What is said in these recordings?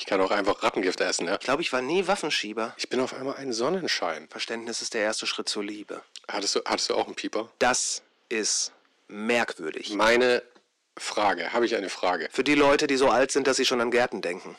Ich kann auch einfach Rattengift essen, ja. Ich glaube, ich war nie Waffenschieber. Ich bin auf einmal ein Sonnenschein. Verständnis ist der erste Schritt zur Liebe. Hattest du, hattest du auch einen Pieper? Das ist merkwürdig. Meine Frage, habe ich eine Frage. Für die Leute, die so alt sind, dass sie schon an Gärten denken.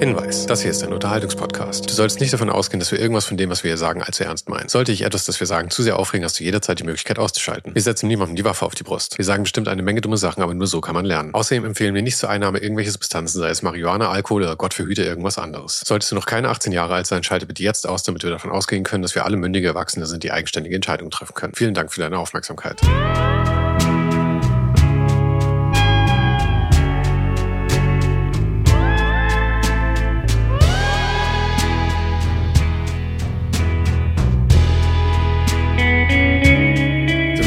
Hinweis, das hier ist ein Unterhaltungspodcast. Du sollst nicht davon ausgehen, dass wir irgendwas von dem, was wir hier sagen, allzu ernst meinen. Sollte ich etwas, das wir sagen, zu sehr aufregen, hast du jederzeit die Möglichkeit auszuschalten. Wir setzen niemandem die Waffe auf die Brust. Wir sagen bestimmt eine Menge dumme Sachen, aber nur so kann man lernen. Außerdem empfehlen wir nicht zur Einnahme irgendwelcher Substanzen, sei es Marihuana, Alkohol oder Gott verhüte irgendwas anderes. Solltest du noch keine 18 Jahre alt sein, schalte bitte jetzt aus, damit wir davon ausgehen können, dass wir alle mündige Erwachsene sind, die eigenständige Entscheidungen treffen können. Vielen Dank für deine Aufmerksamkeit.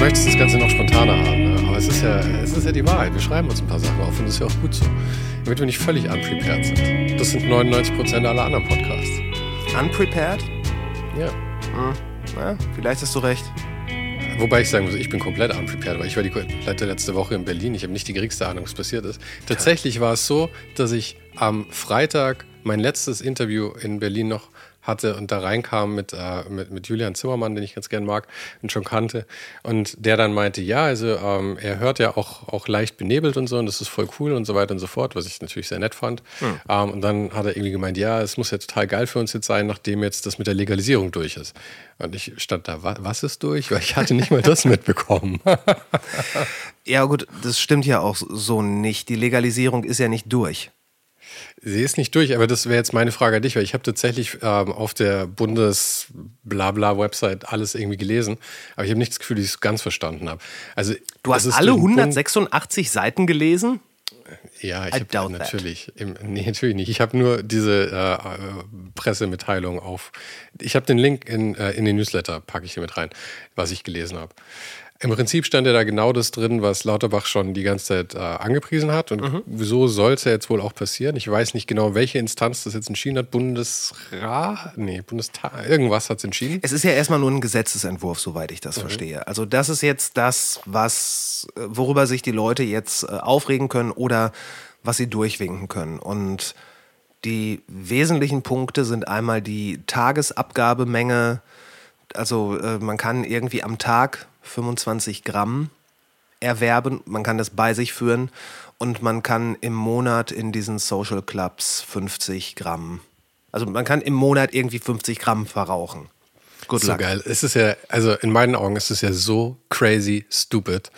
Möchtest das Ganze noch spontaner haben, ne? aber es ist, ja, es ist ja die Wahrheit. Wir schreiben uns ein paar Sachen auf und das ist ja auch gut so. Damit wir nicht völlig unprepared sind. Das sind 99% aller anderen Podcasts. Unprepared? Ja. Hm. Ja, vielleicht hast du recht. Wobei ich sagen muss, ich bin komplett unprepared, weil ich war die komplette letzte Woche in Berlin. Ich habe nicht die geringste Ahnung, was passiert ist. Tatsächlich war es so, dass ich am Freitag mein letztes Interview in Berlin noch hatte und da reinkam mit, äh, mit, mit Julian Zimmermann, den ich ganz gern mag und schon kannte. Und der dann meinte, ja, also ähm, er hört ja auch, auch leicht benebelt und so und das ist voll cool und so weiter und so fort, was ich natürlich sehr nett fand. Hm. Ähm, und dann hat er irgendwie gemeint, ja, es muss ja total geil für uns jetzt sein, nachdem jetzt das mit der Legalisierung durch ist. Und ich stand da, wa was ist durch? Weil ich hatte nicht mal das mitbekommen. Ja, gut, das stimmt ja auch so nicht. Die Legalisierung ist ja nicht durch. Sie ist nicht durch, aber das wäre jetzt meine Frage an dich, weil ich habe tatsächlich ähm, auf der Bundes-Blabla-Website alles irgendwie gelesen, aber ich habe nicht das Gefühl, dass ich es ganz verstanden habe. Also, Du hast alle durch den Bund- 186 Seiten gelesen? Ja, ich habe natürlich, im, nee, natürlich nicht. Ich habe nur diese äh, Pressemitteilung auf. Ich habe den Link in, äh, in den Newsletter, packe ich hier mit rein, was ich gelesen habe. Im Prinzip stand ja da genau das drin, was Lauterbach schon die ganze Zeit äh, angepriesen hat. Und wieso soll es ja jetzt wohl auch passieren? Ich weiß nicht genau, welche Instanz das jetzt entschieden hat. Bundesrat? Nee, Bundestag. Irgendwas hat es entschieden. Es ist ja erstmal nur ein Gesetzesentwurf, soweit ich das verstehe. Also das ist jetzt das, was, worüber sich die Leute jetzt äh, aufregen können oder was sie durchwinken können. Und die wesentlichen Punkte sind einmal die Tagesabgabemenge. Also äh, man kann irgendwie am Tag 25 Gramm erwerben, man kann das bei sich führen und man kann im Monat in diesen Social Clubs 50 Gramm. Also man kann im Monat irgendwie 50 Gramm verrauchen. Good so luck. geil. Es ist ja, also in meinen Augen ist es ja so crazy stupid.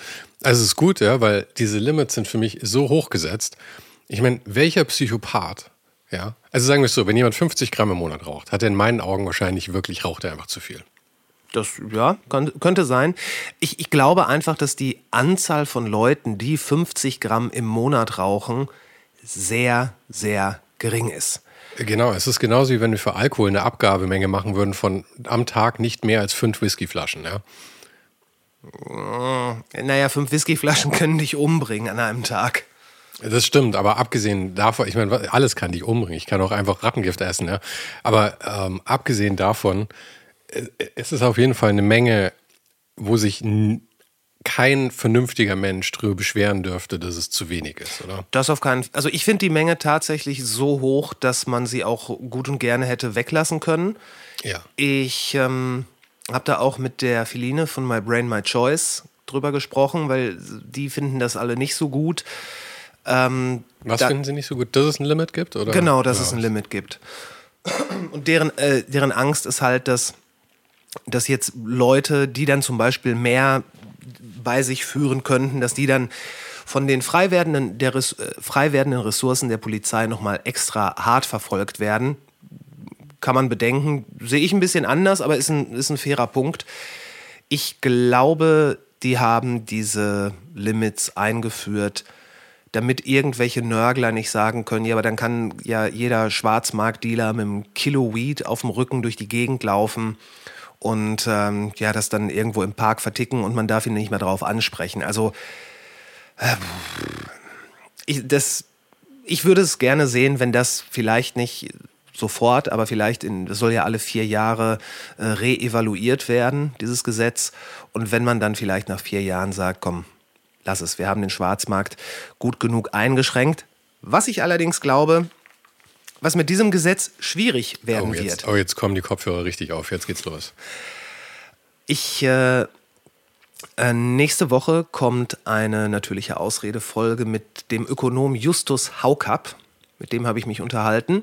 Also es ist gut, ja, weil diese Limits sind für mich so hoch gesetzt. Ich meine, welcher Psychopath, ja, also sagen wir es so, wenn jemand 50 Gramm im Monat raucht, hat er in meinen Augen wahrscheinlich wirklich, raucht er einfach zu viel. Das ja, kann, könnte sein. Ich, ich glaube einfach, dass die Anzahl von Leuten, die 50 Gramm im Monat rauchen, sehr, sehr gering ist. Genau, es ist genauso wie wenn wir für Alkohol eine Abgabemenge machen würden von am Tag nicht mehr als fünf Whiskyflaschen, ja. Naja, fünf Whiskyflaschen können dich umbringen an einem Tag. Das stimmt, aber abgesehen davon, ich meine, alles kann dich umbringen. Ich kann auch einfach Rattengift essen, ja. Aber ähm, abgesehen davon, es ist auf jeden Fall eine Menge, wo sich kein vernünftiger Mensch darüber beschweren dürfte, dass es zu wenig ist, oder? Das auf keinen Also ich finde die Menge tatsächlich so hoch, dass man sie auch gut und gerne hätte weglassen können. Ja. Ich ähm, habe da auch mit der Philine von My Brain, My Choice drüber gesprochen, weil die finden das alle nicht so gut. Ähm, Was finden Sie nicht so gut, dass es ein Limit gibt? Oder? Genau, dass Ja. es ein Limit gibt. Und deren, äh, deren Angst ist halt, dass, dass jetzt Leute, die dann zum Beispiel mehr bei sich führen könnten, dass die dann von den frei werdenden, der, äh, frei werdenden Ressourcen der Polizei nochmal extra hart verfolgt werden. Kann man bedenken. Sehe ich ein bisschen anders, aber ist ein, ist ein fairer Punkt. Ich glaube, die haben diese Limits eingeführt, damit irgendwelche Nörgler nicht sagen können, ja, aber dann kann ja jeder Schwarzmarktdealer mit einem Kilo Weed auf dem Rücken durch die Gegend laufen und ähm, ja, das dann irgendwo im Park verticken und man darf ihn nicht mehr darauf ansprechen. Also äh, ich, das, ich würde es gerne sehen, wenn das vielleicht nicht sofort, aber vielleicht in, das soll ja alle vier Jahre äh, reevaluiert werden, dieses Gesetz. Und wenn man dann vielleicht nach vier Jahren sagt, komm, lass es. Wir haben den Schwarzmarkt gut genug eingeschränkt. Was ich allerdings glaube, was mit diesem Gesetz schwierig werden oh, jetzt, wird. Oh, jetzt kommen die Kopfhörer richtig auf. Jetzt geht's los. Ich äh, äh, nächste Woche kommt eine natürliche Ausredefolge mit dem Ökonom Justus Haukapp. Mit dem habe ich mich unterhalten.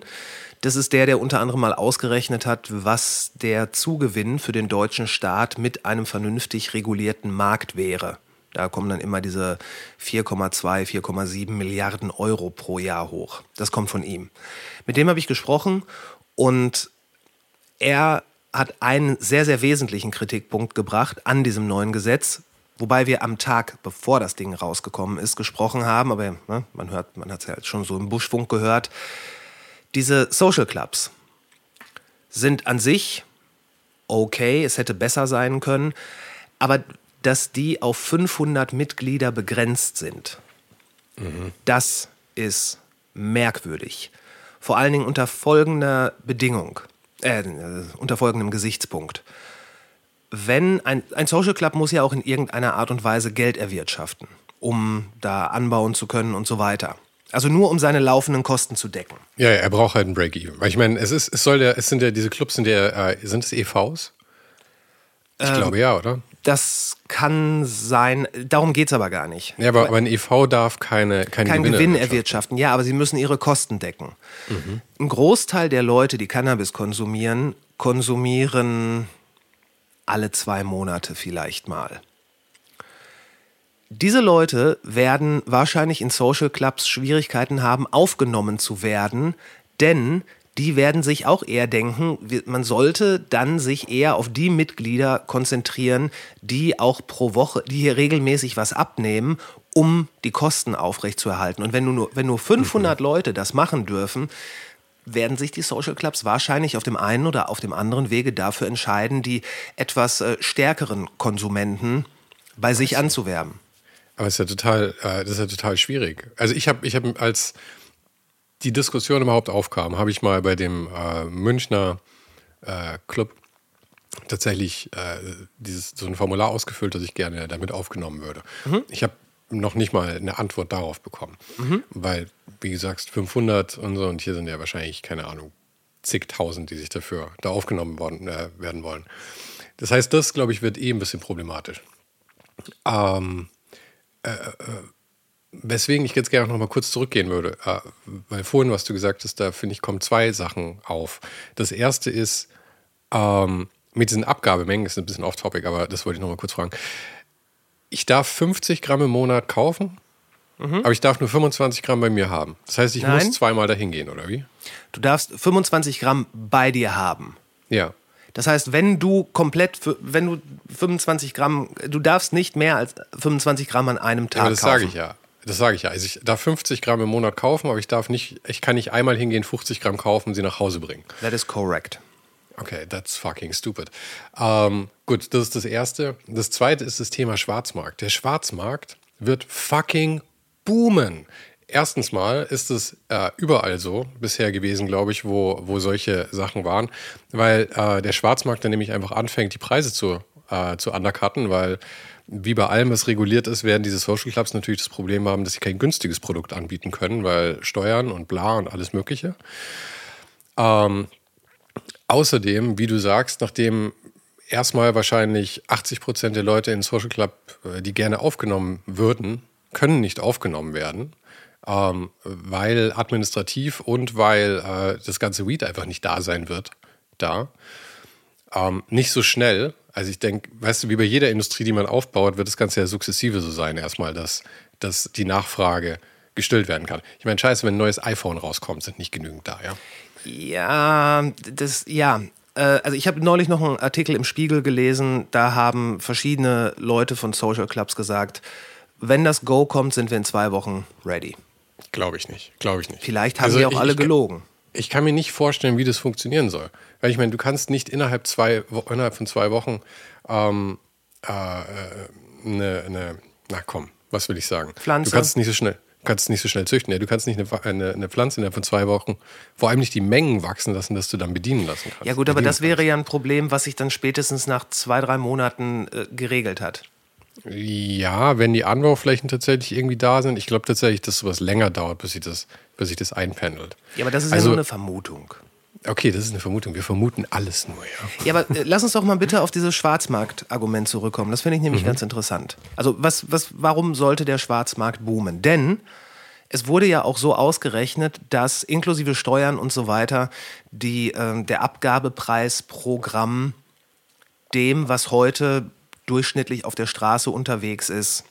Das ist der, der unter anderem mal ausgerechnet hat, was der Zugewinn für den deutschen Staat mit einem vernünftig regulierten Markt wäre. Da kommen dann immer diese 4,2, 4,7 Milliarden Euro pro Jahr hoch. Das kommt von ihm. Mit dem habe ich gesprochen und er hat einen sehr, sehr wesentlichen Kritikpunkt gebracht an diesem neuen Gesetz, wobei wir am Tag, bevor das Ding rausgekommen ist, gesprochen haben, aber ne, man hört, man hat es ja schon so im Buschfunk gehört. Diese Social Clubs sind an sich okay, es hätte besser sein können, aber dass die auf 500 Mitglieder begrenzt sind, mhm. das ist merkwürdig. Vor allen Dingen unter folgender Bedingung, äh, unter folgendem Gesichtspunkt. Wenn ein, ein Social Club muss ja auch in irgendeiner Art und Weise Geld erwirtschaften, um da anbauen zu können und so weiter. Also nur um seine laufenden Kosten zu decken. Ja, ja er braucht halt einen Break-Even. Weil ich meine, es ist, es soll ja, es sind ja diese Clubs sind ja, äh, sind es EVs? Ich ähm, glaube ja, oder? Das kann sein, darum geht es aber gar nicht. Ja, aber, aber ein EV darf keine, keine kein Gewinne Gewinn erwirtschaften. Ja, aber sie müssen ihre Kosten decken. Mhm. Ein Großteil der Leute, die Cannabis konsumieren, konsumieren alle zwei Monate vielleicht mal. Diese Leute werden wahrscheinlich in Social Clubs Schwierigkeiten haben, aufgenommen zu werden, denn die werden sich auch eher denken, man sollte dann sich eher auf die Mitglieder konzentrieren, die auch pro Woche, die hier regelmäßig was abnehmen, um die Kosten aufrechtzuerhalten. Und wenn nur, wenn nur 500 mhm. Leute das machen dürfen, werden sich die Social Clubs wahrscheinlich auf dem einen oder auf dem anderen Wege dafür entscheiden, die etwas äh, stärkeren Konsumenten bei sich anzuwerben. Aber es ist ja total, äh, das ist ja total schwierig. Also ich habe ich hab als die Diskussion überhaupt aufkam, habe ich mal bei dem äh, Münchner äh, Club tatsächlich äh, dieses, so ein Formular ausgefüllt, das ich gerne damit aufgenommen würde. Mhm. Ich habe noch nicht mal eine Antwort darauf bekommen, mhm. weil, wie gesagt, 500 und so, und hier sind ja wahrscheinlich, keine Ahnung, zigtausend, die sich dafür da aufgenommen worden, äh, werden wollen. Das heißt, das, glaube ich, wird eh ein bisschen problematisch. Ähm, äh, äh Weswegen ich jetzt gerne noch mal kurz zurückgehen würde, äh, weil vorhin, was du gesagt hast, da finde ich, kommen zwei Sachen auf. Das erste ist, ähm, mit diesen Abgabemengen, ist ein bisschen off-topic, aber das wollte ich noch mal kurz fragen. Ich darf 50 Gramm im Monat kaufen, mhm. aber ich darf nur 25 Gramm bei mir haben. Das heißt, ich Nein. muss zweimal dahin gehen, oder wie? Du darfst 25 Gramm bei dir haben. Ja. Das heißt, wenn du komplett, wenn du 25 Gramm, du darfst nicht mehr als 25 Gramm an einem Tag ja, das kaufen. Das sage ich ja. Das sage ich ja. Also ich darf 50 Gramm im Monat kaufen, aber ich darf nicht, ich kann nicht einmal hingehen, 50 Gramm kaufen und sie nach Hause bringen. That is correct. Okay, that's fucking stupid. Ähm, gut, das ist das Erste. Das Zweite ist das Thema Schwarzmarkt. Der Schwarzmarkt wird fucking boomen. Erstens mal ist es äh, überall so bisher gewesen, glaube ich, wo, wo solche Sachen waren, weil äh, der Schwarzmarkt dann nämlich einfach anfängt, die Preise zu, äh, zu undercutten, weil wie bei allem, was reguliert ist, werden diese Social Clubs natürlich das Problem haben, dass sie kein günstiges Produkt anbieten können, weil Steuern und bla und alles Mögliche. Ähm, außerdem, wie du sagst, nachdem erstmal wahrscheinlich 80 Prozent der Leute in Social Club, äh, die gerne aufgenommen würden, können nicht aufgenommen werden, ähm, weil administrativ und weil äh, das ganze Weed einfach nicht da sein wird, da. Ähm, nicht so schnell, also ich denke, weißt du, wie bei jeder Industrie, die man aufbaut, wird das Ganze ja sukzessive so sein, erstmal, dass, dass die Nachfrage gestillt werden kann. Ich meine, scheiße, wenn ein neues iPhone rauskommt, sind nicht genügend da, ja? Ja, das, ja. Äh, also ich habe neulich noch einen Artikel im Spiegel gelesen, da haben verschiedene Leute von Social Clubs gesagt, wenn das Go kommt, sind wir in zwei Wochen ready. Glaube ich nicht, glaube ich nicht. Vielleicht haben also sie auch ich, alle gelogen. Ich kann mir nicht vorstellen, wie das funktionieren soll. Weil ich meine, du kannst nicht innerhalb, zwei, innerhalb von zwei Wochen ähm, äh, eine, eine, na komm, was will ich sagen? Pflanze. Du kannst nicht so schnell, kannst nicht so schnell züchten. Ja, du kannst nicht eine, eine, eine, Pflanze innerhalb von zwei Wochen, vor allem nicht die Mengen wachsen lassen, dass du dann bedienen lassen kannst. Ja gut, aber das wäre ja ein Problem, was sich dann spätestens nach zwei, drei Monaten äh, geregelt hat. Ja, wenn die Anbauflächen tatsächlich irgendwie da sind. Ich glaube tatsächlich, dass sowas länger dauert, bis sich das, bis sich das einpendelt. Ja, aber das ist Also- ja nur eine Vermutung. Okay, das ist eine Vermutung. Wir vermuten alles nur, ja. Ja, aber äh, lass uns doch mal bitte auf dieses Schwarzmarkt-Argument zurückkommen. Das finde ich nämlich ganz interessant. Also, was, was, warum sollte der Schwarzmarkt boomen? Denn es wurde ja auch so ausgerechnet, dass inklusive Steuern und so weiter die, ähm, der Abgabepreis pro Gramm dem, was heute durchschnittlich auf der Straße unterwegs ist,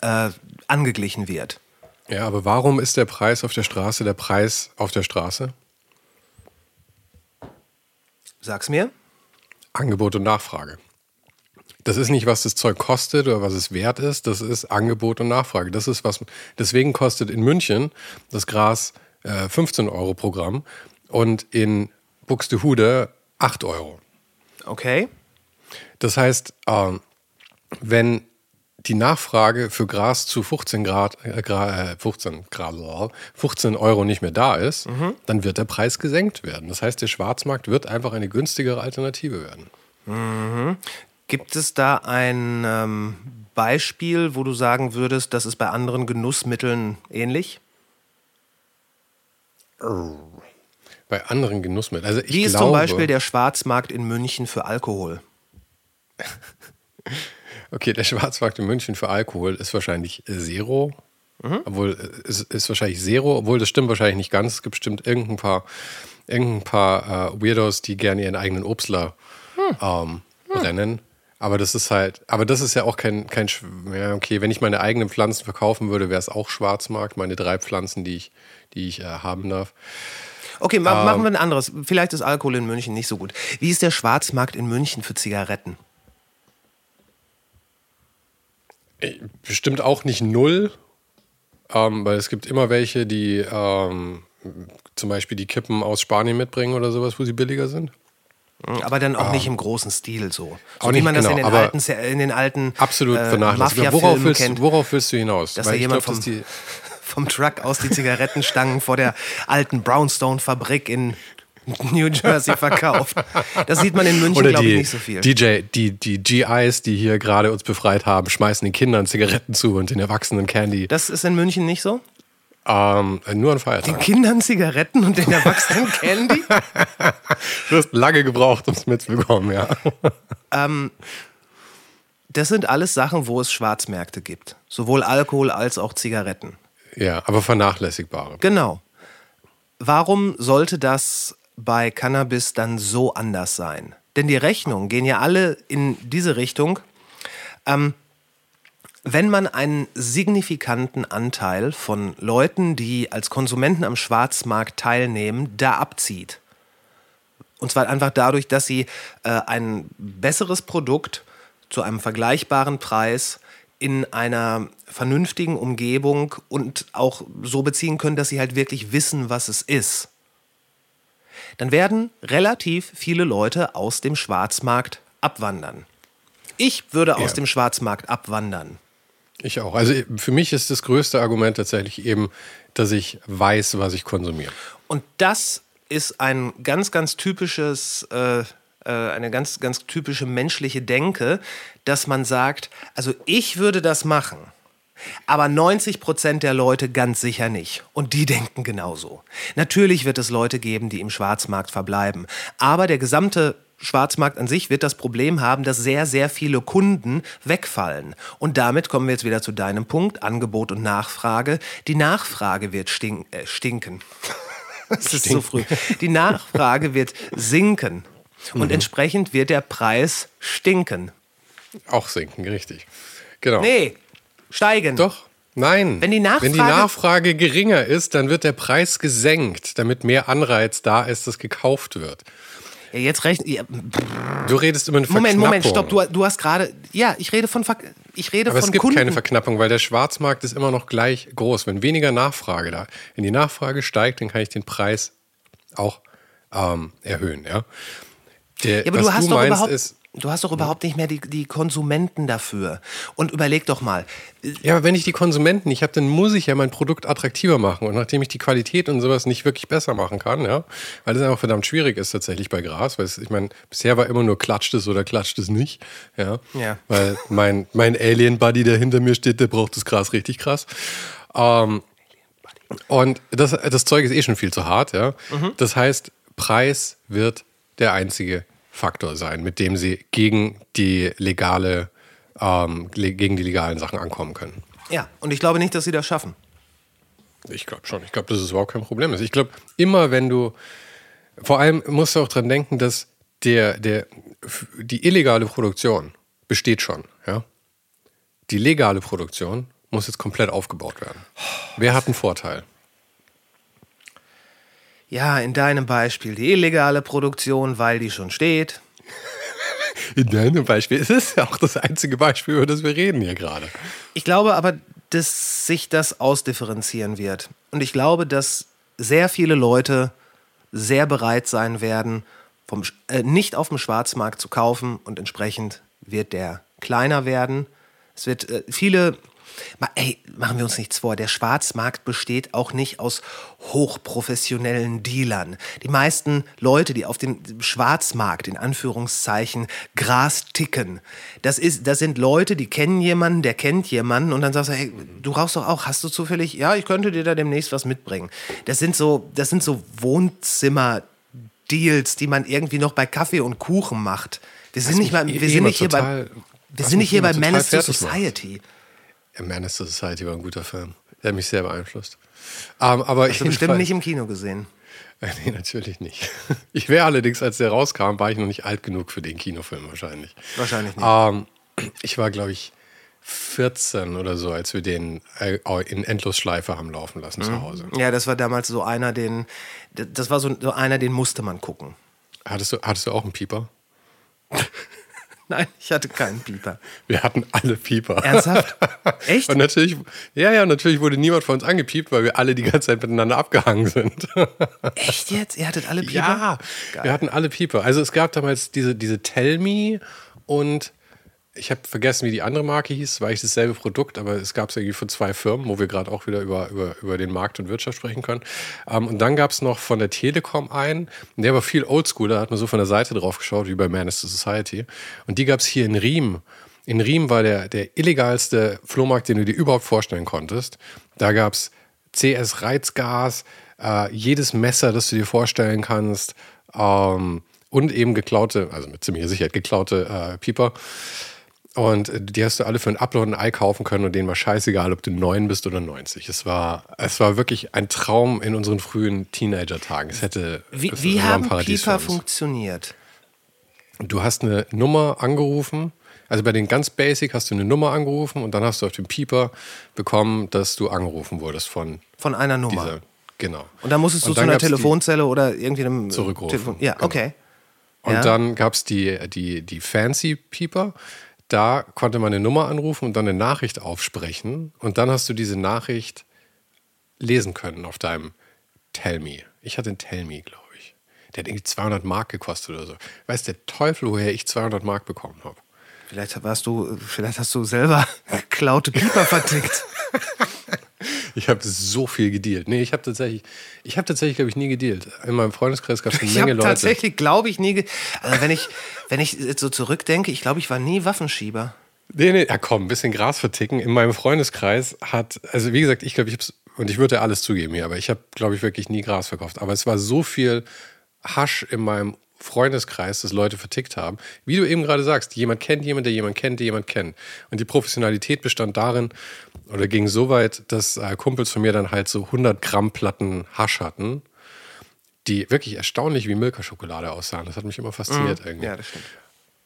äh, angeglichen wird. Ja, aber warum ist der Preis auf der Straße der Preis auf der Straße? Sag's mir. Angebot und Nachfrage. Das ist nicht, was das Zeug kostet oder was es wert ist, das ist Angebot und Nachfrage. Das ist was. Deswegen kostet in München das Gras äh, 15 Euro pro Gramm und in Buxtehude 8 Euro. Okay. Das heißt, ähm, wenn die Nachfrage für Gras zu 15 Grad, äh, Gra- äh, 15 Grad, 15 Euro nicht mehr da ist, dann wird der Preis gesenkt werden. Das heißt, der Schwarzmarkt wird einfach eine günstigere Alternative werden. Gibt es da ein ähm, Beispiel, wo du sagen würdest, das ist bei anderen Genussmitteln ähnlich? Bei anderen Genussmitteln. Also ich Wie ist glaube, zum Beispiel der Schwarzmarkt in München für Alkohol? Okay, der Schwarzmarkt in München für Alkohol ist wahrscheinlich Zero. Obwohl, äh, es ist wahrscheinlich Zero, obwohl das stimmt wahrscheinlich nicht ganz. Es gibt bestimmt irgendein paar, irgendein paar äh, Weirdos, die gerne ihren eigenen Obstler ähm, brennen. Aber das ist halt, aber das ist ja auch kein, kein ja, okay, wenn ich meine eigenen Pflanzen verkaufen würde, wäre es auch Schwarzmarkt, meine drei Pflanzen, die ich, die ich äh, haben darf. Okay, Ähm. ma machen wir ein anderes. Vielleicht ist Alkohol in München nicht so gut. Wie ist der Schwarzmarkt in München für Zigaretten? Bestimmt auch nicht null, ähm, weil es gibt immer welche, die ähm, zum Beispiel die Kippen aus Spanien mitbringen oder sowas, wo sie billiger sind. Aber dann auch nicht im großen Stil so. So Auch wie nicht, man das in, genau, den aber alten, in den alten Absolut äh, vernachlässigt. Worauf willst, kennt. worauf willst du hinaus? Dass Weil da jemand glaub, vom, vom Truck aus die Zigarettenstangen vor der alten Brownstone-Fabrik in New Jersey verkauft. Das sieht man in München, glaube ich, nicht so viel. DJ, die, die GIs, die hier gerade uns befreit haben, schmeißen den Kindern Zigaretten zu und den Erwachsenen Candy. das ist in München nicht so? Ähm, nur an Den Feiertagen. Kindern Zigaretten und den Erwachsenen Candy? Du hast lange gebraucht, um es mitzubekommen, ja. Das sind alles Sachen, wo es Schwarzmärkte gibt. Sowohl Alkohol als auch Zigaretten. Ja, aber vernachlässigbare. Genau. Warum sollte das bei Cannabis dann so anders sein? Denn die Rechnungen gehen ja alle in diese Richtung. Ähm, wenn man einen signifikanten Anteil von Leuten, die als Konsumenten am Schwarzmarkt teilnehmen, da abzieht. Und zwar einfach dadurch, dass sie äh, ein besseres Produkt zu einem vergleichbaren Preis in einer vernünftigen Umgebung und auch so beziehen können, dass sie halt wirklich wissen, was es ist. Dann werden relativ viele Leute aus dem Schwarzmarkt abwandern. Ich würde aus Ja. dem Schwarzmarkt abwandern. Ich auch. Also für mich ist das größte Argument tatsächlich eben, dass ich weiß, was ich konsumiere. Und das ist ein ganz, ganz typisches, äh, äh, eine ganz, ganz typische menschliche Denke, dass man sagt, also ich würde das machen, aber 90 Prozent der Leute ganz sicher nicht. Und die denken genauso. Natürlich wird es Leute geben, die im Schwarzmarkt verbleiben, aber der gesamte Schwarzmarkt an sich wird das Problem haben, dass sehr, sehr viele Kunden wegfallen. Und damit kommen wir jetzt wieder zu deinem Punkt, Angebot und Nachfrage. Die Nachfrage wird stink äh, stinken. Es ist so früh. Die Nachfrage wird sinken. Und entsprechend wird der Preis stinken. Auch sinken, richtig. Genau. Nee, steigen. Doch. Nein. Wenn die Nachfrage- Wenn die Nachfrage geringer ist, dann wird der Preis gesenkt, damit mehr Anreiz da ist, dass gekauft wird. Ja, jetzt rechnen. Ja, Du redest immer eine Moment, Moment, stopp. Du, du hast gerade. Ja, ich rede von, Ver ich rede Aber von es gibt Kunden. keine Verknappung, weil der Schwarzmarkt ist immer noch gleich groß. Wenn weniger Nachfrage da, wenn die Nachfrage steigt, dann kann ich den Preis auch ähm, erhöhen. Ja, Der, Ja, aber was du hast du doch meinst überhaupt. ist, Du hast doch überhaupt nicht mehr die, die Konsumenten dafür. Und überleg doch mal. Ja, aber wenn ich die Konsumenten nicht habe, dann muss ich ja mein Produkt attraktiver machen. Und nachdem ich die Qualität und sowas nicht wirklich besser machen kann, ja, weil das einfach verdammt schwierig ist tatsächlich bei Gras, weil es, ich meine, bisher war immer nur klatscht es oder klatscht es nicht, ja. Ja. Weil mein, mein Alien-Buddy, der hinter mir steht, der braucht das Gras richtig krass. Ähm, und das, das Zeug ist eh schon viel zu hart, ja. Das heißt, Preis wird der einzige Faktor sein, mit dem sie gegen die legale, ähm, gegen die legalen Sachen ankommen können. Ja, und ich glaube nicht, dass sie das schaffen. Ich glaube schon. Ich glaube, dass es überhaupt kein Problem ist. Ich glaube, immer wenn du, vor allem musst du auch dran denken, dass der, der, die illegale Produktion besteht schon, ja. Die legale Produktion muss jetzt komplett aufgebaut werden. Wer hat einen Vorteil? Ja, in deinem Beispiel die illegale Produktion, weil die schon steht. In deinem Beispiel ist es ja auch das einzige Beispiel, über das wir reden hier gerade. Ich glaube aber, dass sich das ausdifferenzieren wird. Und ich glaube, dass sehr viele Leute sehr bereit sein werden, vom, äh, nicht auf dem Schwarzmarkt zu kaufen und entsprechend wird der kleiner werden. Es wird äh, viele. Ey, machen wir uns nichts vor. Der Schwarzmarkt besteht auch nicht aus hochprofessionellen Dealern. Die meisten Leute, die auf dem Schwarzmarkt in Anführungszeichen Gras ticken, das, ist, das sind Leute, die kennen jemanden, der kennt jemanden und dann sagst du, hey, du rauchst doch auch, hast du zufällig? Ja, ich könnte dir da demnächst was mitbringen. Das sind so, das sind so Wohnzimmer. Deals, die man irgendwie noch bei Kaffee und Kuchen macht. Wir sind nicht, mal, eh wir sind immer nicht hier bei, wir sind nicht hier bei Menace to fertig macht. Ja, Man to Society war ein guter Film. Der hat mich sehr beeinflusst. Ähm, aber Hast du bestimmt jedenfalls- nicht im Kino gesehen. Äh, Nee, natürlich nicht. Ich wäre allerdings, als der rauskam, war ich noch nicht alt genug für den Kinofilm wahrscheinlich. Wahrscheinlich nicht. Ähm, ich war, glaube ich, 14 oder so, als wir den äh, in Endlosschleife haben laufen lassen Mhm. zu Hause. Ja, das war damals so einer, den, das war so, so einer, den musste man gucken. Hattest du, hattest du auch einen Pieper? Nein, ich hatte keinen Pieper. Wir hatten alle Pieper. Ernsthaft? Echt? Und natürlich, ja, ja, natürlich wurde niemand von uns angepiept, weil wir alle die ganze Zeit miteinander abgehangen sind. Echt jetzt? Ihr hattet alle Pieper? Ja, Geil. wir hatten alle Pieper. Also es gab damals diese, diese Tell Me und ich habe vergessen, wie die andere Marke hieß, war ich dasselbe Produkt, aber es gab es irgendwie von zwei Firmen, wo wir gerade auch wieder über, über, über den Markt und Wirtschaft sprechen können. Ähm, und dann gab es noch von der Telekom einen, der war viel oldschool, da hat man so von der Seite drauf geschaut, wie bei Man is the Society. Und die gab es hier in Riem. In Riem war der, der illegalste Flohmarkt, den du dir überhaupt vorstellen konntest. Da gab es CS-Reizgas, äh, jedes Messer, das du dir vorstellen kannst ähm, und eben geklaute, also mit ziemlicher Sicherheit geklaute äh, Pieper. Und äh, die hast du alle für ein Upload und ein Ei kaufen können und denen war scheißegal, ob du 9 bist oder 90. Es war, es war wirklich ein Traum in unseren frühen Teenager-Tagen. Es hätte Wie, es wie haben Pieper funktioniert? Du hast eine Nummer angerufen. Also bei den ganz Basic hast du eine Nummer angerufen und dann hast du auf dem Pieper bekommen, dass du angerufen wurdest von Von einer Nummer. dieser. Genau. Und dann musstest du zu einer Telefonzelle oder irgendwie einem Zurückrufen. Telefon. Ja, Genau. okay. Und Ja. dann gab es die, die, die Fancy Pieper. Da konnte man eine Nummer anrufen und dann eine Nachricht aufsprechen. Und dann hast du diese Nachricht lesen können auf deinem Tell Me. Ich hatte einen Tell Me, glaube ich. Der hat irgendwie 200 Mark gekostet oder so. Weiß der Teufel, woher ich 200 Mark bekommen habe. Vielleicht warst du, vielleicht hast du selber geklaute Pieper vertickt. Ich habe so viel gedealt. Nee, ich habe tatsächlich, ich habe tatsächlich, glaube ich, nie gedealt. In meinem Freundeskreis gab es eine Ich Menge habe Leute. tatsächlich, glaube ich, nie. Also wenn ich, wenn ich so zurückdenke, ich glaube, ich war nie Waffenschieber. Nee, nee, ja komm, ein bisschen Gras verticken. In meinem Freundeskreis hat, also wie gesagt, ich glaube, ich hab's, und ich würde ja alles zugeben hier, aber ich habe, glaube ich, wirklich nie Gras verkauft. Aber es war so viel Hasch in meinem Freundeskreis, dass Leute vertickt haben. Wie du eben gerade sagst, jemand kennt jemand, der jemand kennt, der jemand kennt. Und die Professionalität bestand darin, oder ging so weit, dass äh, Kumpels von mir dann halt so 100 Gramm Platten Hasch hatten, die wirklich erstaunlich wie Milka-Schokolade aussahen. Das hat mich immer fasziniert irgendwie Ja, das stimmt.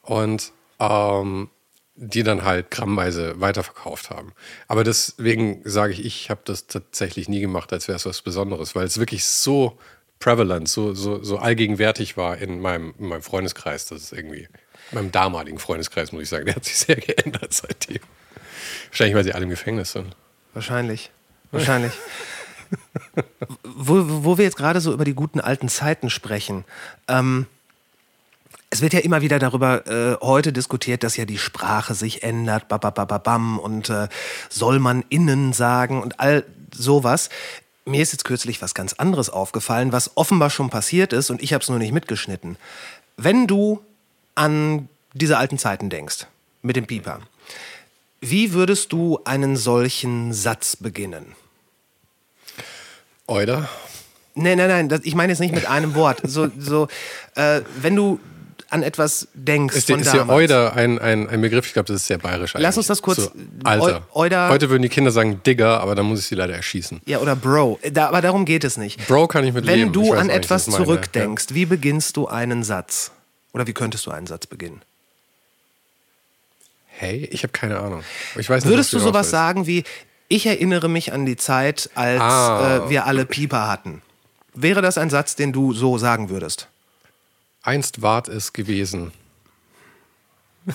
und ähm, die dann halt grammweise weiterverkauft haben. Aber deswegen sage ich, ich habe das tatsächlich nie gemacht, als wäre es was Besonderes, weil es wirklich so prevalent, so, so, so allgegenwärtig war in meinem, in meinem Freundeskreis, dass es irgendwie, in meinem damaligen Freundeskreis, muss ich sagen, der hat sich sehr geändert seitdem. Wahrscheinlich, weil sie alle im Gefängnis sind. Wahrscheinlich. Wahrscheinlich. wo, wo wir jetzt gerade so über die guten alten Zeiten sprechen. Ähm, es wird ja immer wieder darüber äh, heute diskutiert, dass ja die Sprache sich ändert, babababam, und äh, soll man innen sagen und all sowas. Mir ist jetzt kürzlich was ganz anderes aufgefallen, was offenbar schon passiert ist und ich habe es nur nicht mitgeschnitten. Wenn du an diese alten Zeiten denkst, mit dem Pieper, wie würdest du einen solchen Satz beginnen? Euder? Nein, nein, nein, das, ich meine jetzt nicht mit einem Wort. So, so äh, wenn du an etwas denkst Ist, von ist ja. Euder ein, ein, ein Begriff? Ich glaube, das ist sehr bayerisch Lass uns eigentlich. das kurz- So, Alter. Eu- Euder- Heute würden die Kinder sagen Digger, aber dann muss ich sie leider erschießen. Ja, oder Bro. Da, aber darum geht es nicht. Bro kann ich mit Wenn leben. du an nicht, etwas zurückdenkst, wie beginnst du einen Satz? Oder wie könntest du einen Satz beginnen? Hey, ich habe keine Ahnung. Ich weiß nicht, Würdest du was sowas sagen wie, ich erinnere mich an die Zeit, als Ah. äh, wir alle Pieper hatten? Wäre das ein Satz, den du so sagen würdest? Einst ward es gewesen.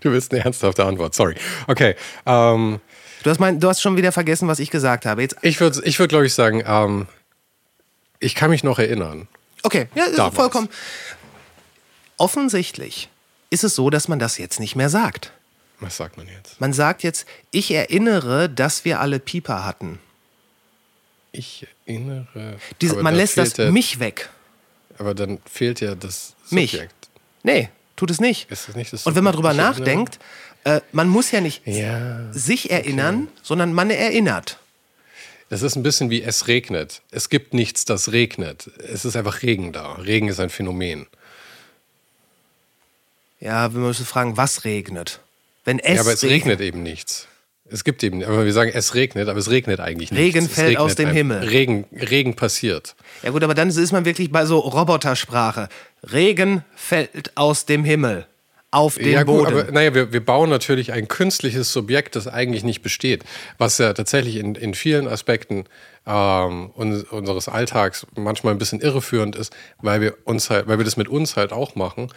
du willst eine ernsthafte Antwort, sorry. Okay, ähm, Du hast, mein, du hast schon wieder vergessen, was ich gesagt habe. Jetzt, ich würde, ich würd, glaube ich, sagen, ähm, ich kann mich noch erinnern. okay, ja, ist Damals. vollkommen. Offensichtlich ist es so, dass man das jetzt nicht mehr sagt. Was sagt man jetzt? Man sagt jetzt, ich erinnere, dass wir alle Pieper hatten. Ich erinnere. Diese, man da lässt das mich weg. Aber dann fehlt ja das Mich. Subjekt. Nee, tut es nicht. Ist das nicht das Und wenn man drüber nachdenkt, äh, man muss ja nicht Ja. sich erinnern, sondern man erinnert. Das ist ein bisschen wie es regnet. Es gibt nichts, das regnet. Es ist einfach Regen da. Regen ist ein Phänomen. Ja, wir müssen fragen, was regnet? Wenn es, ja, aber es regnet eben nichts. Es gibt eben, aber wir sagen, es regnet, aber es regnet eigentlich nichts. Regen fällt aus dem einfach. Himmel. Regen, Regen passiert. Ja gut, aber dann ist man wirklich bei so Robotersprache. Regen fällt aus dem Himmel auf den ja, gut, Boden. aber naja, wir, wir bauen natürlich ein künstliches Subjekt, das eigentlich nicht besteht. Was ja tatsächlich in, in vielen Aspekten ähm, uns, unseres Alltags manchmal ein bisschen irreführend ist, weil wir uns halt, weil wir das mit uns halt auch machen.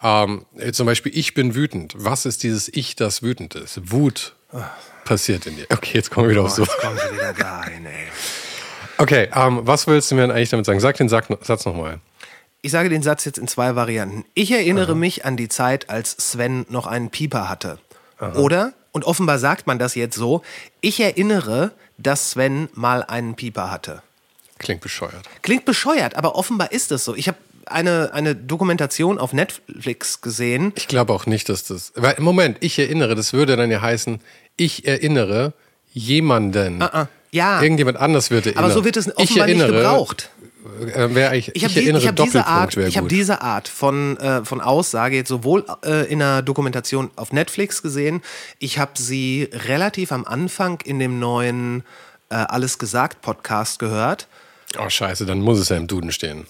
Ähm, zum Beispiel, ich bin wütend. Was ist dieses Ich, das wütend ist? Wut passiert in dir. Okay, jetzt kommen wir wieder auf so. Jetzt kommen sie wieder dahin, ey. Okay, ähm, was willst du mir denn eigentlich damit sagen? Sag den Satz nochmal. Ich sage den Satz jetzt in zwei Varianten. Ich erinnere mich an die Zeit, als Sven noch einen Pieper hatte. Oder, und offenbar sagt man das jetzt so, ich erinnere, dass Sven mal einen Pieper hatte. Klingt bescheuert. Klingt bescheuert, aber offenbar ist es so. Ich habe eine, eine Dokumentation auf Netflix gesehen. Ich glaube auch nicht, dass das. Weil, Moment, ich erinnere, das würde dann ja heißen, ich erinnere jemanden. Ah, Ja, Irgendjemand anders wird erinnern. aber so wird es ich offenbar nicht erinnere, gebraucht. Äh, ich, ich, Ich habe die, erinnere ich hab diese Art, ich hab gut. diese Art von, äh, von Aussage jetzt sowohl äh, in einer Dokumentation auf Netflix gesehen, ich habe sie relativ am Anfang in dem neuen äh, Alles gesagt Podcast gehört. oh, scheiße, dann muss es ja im Duden stehen.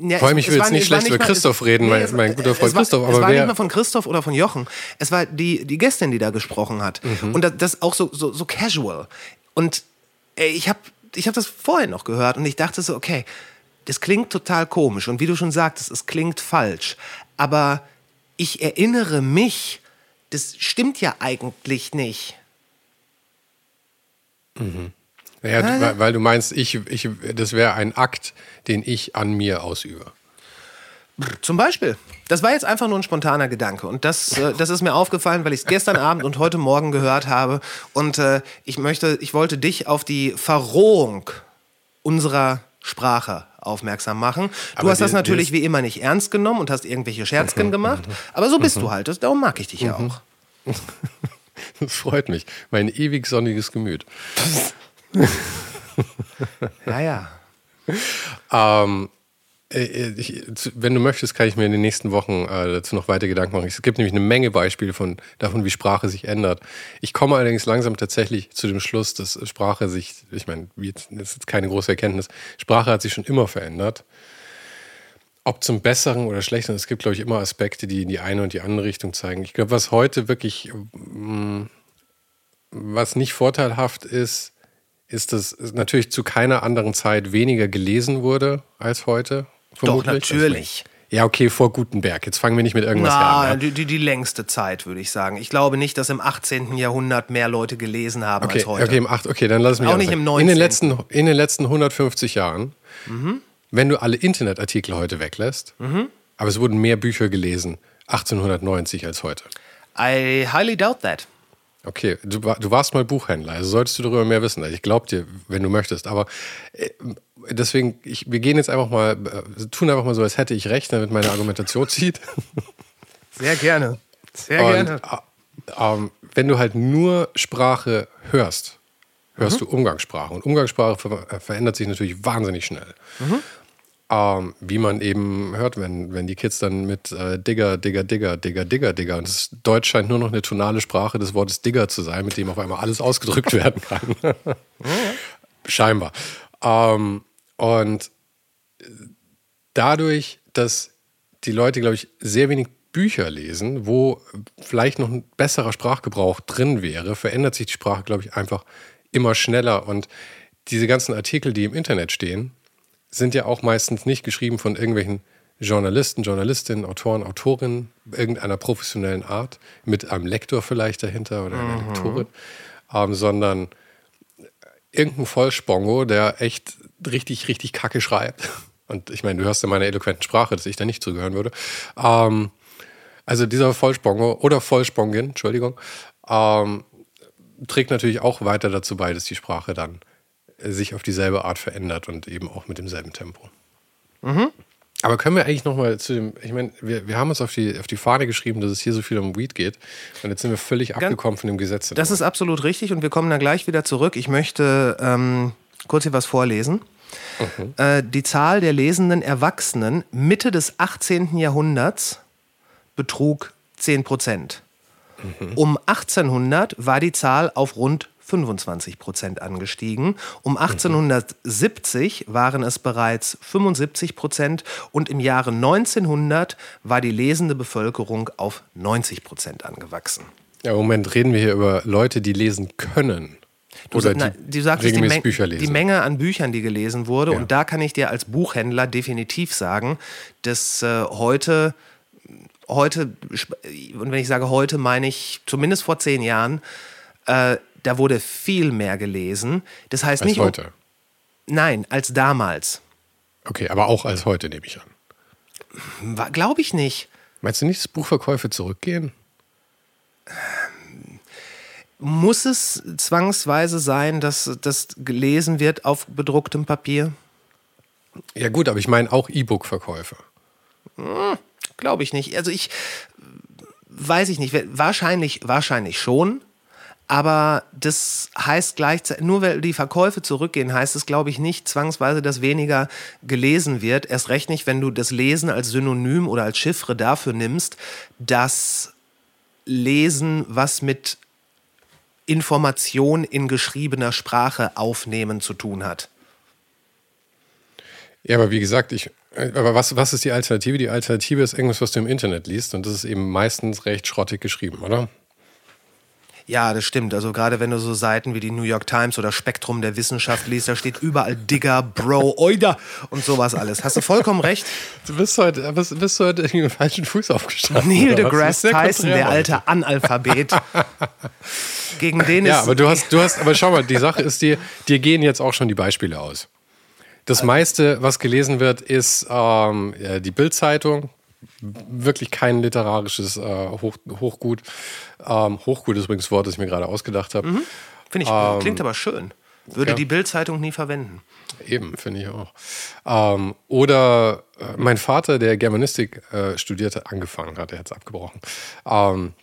Ja, Vor allem, es- ich es will jetzt nicht- nicht es schlecht über mal- Christoph es- reden, mein- es- mein guter Freund es war, Christoph, Es aber war wer- nicht mal von Christoph oder von Jochen. Es war die, die Gästin, die da gesprochen hat. Mhm. Und das, das auch so, so, so casual. Und ey, ich habe ich hab das vorher noch gehört und ich dachte so, okay, das klingt total komisch. Und wie du schon sagtest, es klingt falsch. Aber ich erinnere mich, das stimmt ja eigentlich nicht. Ja, du- weil, weil du meinst, ich, ich, das wäre ein Akt, den ich an mir ausübe. Zum Beispiel. Das war jetzt einfach nur ein spontaner Gedanke. Und das, äh, das ist mir aufgefallen, weil ich es gestern Abend und heute Morgen gehört habe. Und äh, ich möchte, ich wollte dich auf die Verrohung unserer Sprache aufmerksam machen. Du Aber hast das natürlich wie immer nicht ernst genommen und hast irgendwelche Scherzchen gemacht. Aber so bist du halt. Das, darum mag ich dich ja auch. Das freut mich. Mein ewig sonniges Gemüt. Ja, ja. Ähm, äh, ich, zu- wenn du möchtest, kann ich mir in den nächsten Wochen äh, dazu noch weiter Gedanken machen. Es gibt nämlich eine Menge Beispiele von, davon, wie Sprache sich ändert. Ich komme allerdings langsam tatsächlich zu dem Schluss, dass Sprache sich, ich meine, jetzt- das ist keine große Erkenntnis, Sprache hat sich schon immer verändert. Ob zum Besseren oder Schlechteren, es gibt, glaube ich, immer Aspekte, die in die eine und die andere Richtung zeigen. Ich glaube, was heute wirklich, mm, was nicht vorteilhaft ist, ist, es natürlich zu keiner anderen Zeit weniger gelesen wurde als heute. vermutlich. natürlich. Ja, okay, vor Gutenberg. Jetzt fangen wir nicht mit irgendwas hier an. Na, Ja? die, die, die längste Zeit, würde ich sagen. Ich glaube nicht, dass im 18. Jahrhundert mehr Leute gelesen haben Okay, als heute. okay, im 8, okay, dann lass es mich Auch nicht im sagen. in den 19.. letzten In den letzten 150 Jahren, wenn du alle Internetartikel heute weglässt, Aber es wurden mehr Bücher gelesen 1890 als heute. I highly doubt that. Okay, du, du, warst mal Buchhändler, also solltest du darüber mehr wissen. Also ich glaube dir, wenn du möchtest. Aber äh, deswegen, ich, wir gehen jetzt einfach mal, äh, tun einfach mal so, als hätte ich recht, damit meine Argumentation zieht. Sehr gerne. Sehr Und, gerne. Äh, ähm, wenn du halt nur Sprache hörst, hörst mhm. du Umgangssprache. Und Umgangssprache ver verändert sich natürlich wahnsinnig schnell. Mhm. Ähm, wie man eben hört, wenn, wenn die Kids dann mit äh, Digger, Digger, Digger, Digger, Digger, Digger. Und das Deutsch scheint nur noch eine tonale Sprache des Wortes Digger zu sein, mit dem auf einmal alles ausgedrückt werden kann. Scheinbar. Ähm, und dadurch, dass die Leute, glaube ich, sehr wenig Bücher lesen, wo vielleicht noch ein besserer Sprachgebrauch drin wäre, verändert sich die Sprache, glaube ich, einfach immer schneller. Und diese ganzen Artikel, die im Internet stehen, sind ja auch meistens nicht geschrieben von irgendwelchen Journalisten, Journalistinnen, Autoren, Autorinnen irgendeiner professionellen Art, mit einem Lektor vielleicht dahinter oder einer mhm. Lektorin, ähm, sondern irgendein Vollspongo, der echt richtig, richtig kacke schreibt. Und ich meine, du hörst ja meine eloquenten Sprache, dass ich da nicht zugehören würde. Ähm, also dieser Vollspongo oder Vollspongin, Entschuldigung, ähm, trägt natürlich auch weiter dazu bei, dass die Sprache dann sich auf dieselbe Art verändert und eben auch mit demselben Tempo. Mhm. Aber können wir eigentlich nochmal zu dem, ich meine, wir, wir haben uns auf die, auf die Fahne geschrieben, dass es hier so viel um Weed geht. Und jetzt sind wir völlig abgekommen von dem Gesetz. Das ist absolut richtig und wir kommen da gleich wieder zurück. Ich möchte ähm, kurz hier was vorlesen. Mhm. Äh, die Zahl der lesenden Erwachsenen Mitte des 18. Jahrhunderts betrug 10 Prozent. Mhm. Um 1800 war die Zahl auf rund 25 Prozent angestiegen. Um 1870 waren es bereits 75 Prozent und im Jahre 1900 war die lesende Bevölkerung auf 90 Prozent angewachsen. Ja, Im Moment reden wir hier über Leute, die lesen können. Oder du, na, du sagtest die, Meng die, Menge an Büchern, die gelesen wurde. Ja. Und da kann ich dir als Buchhändler definitiv sagen, dass äh, heute, heute, und wenn ich sage heute, meine ich zumindest vor zehn Jahren, äh, da wurde viel mehr gelesen. Das heißt als nicht. heute? Nein, als damals. Okay, aber auch als heute, nehme ich an. Glaube ich nicht. Meinst du nicht, dass Buchverkäufe zurückgehen? Muss es zwangsweise sein, dass das gelesen wird auf bedrucktem Papier? Ja, gut, aber ich meine auch E-Book-Verkäufe. Hm, Glaube ich nicht. Also ich weiß ich nicht. Wahrscheinlich, wahrscheinlich schon. Aber das heißt gleichzeitig, nur weil die Verkäufe zurückgehen, heißt es, glaube ich, nicht zwangsweise, dass weniger gelesen wird. Erst recht nicht, wenn du das Lesen als Synonym oder als Chiffre dafür nimmst, dass Lesen was mit Information in geschriebener Sprache aufnehmen zu tun hat. Ja, aber wie gesagt, ich, aber was, was ist die Alternative? Die Alternative ist irgendwas, was du im Internet liest und das ist eben meistens recht schrottig geschrieben, oder? Ja, das stimmt. Also gerade wenn du so Seiten wie die New York Times oder Spektrum der Wissenschaft liest, da steht überall Digger, Bro, Oida und sowas alles. Hast du vollkommen recht. Du bist heute, bist, bist heute irgendwie mit falschen Fuß aufgestanden. Neil deGrasse Tyson, der alte Analphabet. Gegen den ist. Ja, aber du hast, du hast, aber schau mal, die Sache ist dir, dir gehen jetzt auch schon die Beispiele aus. Das meiste, was gelesen wird, ist ähm, die Bildzeitung, wirklich kein literarisches äh, Hoch, Hochgut. Ähm, Hochgut ist übrigens das Wort, das ich mir gerade ausgedacht habe. Mhm. Finde ich, ähm, klingt aber schön. Würde ja. die Bildzeitung nie verwenden. Eben, finde ich auch. Ähm, oder äh, mein Vater, der Germanistik äh, studierte, angefangen hat, er hat es abgebrochen. Ähm,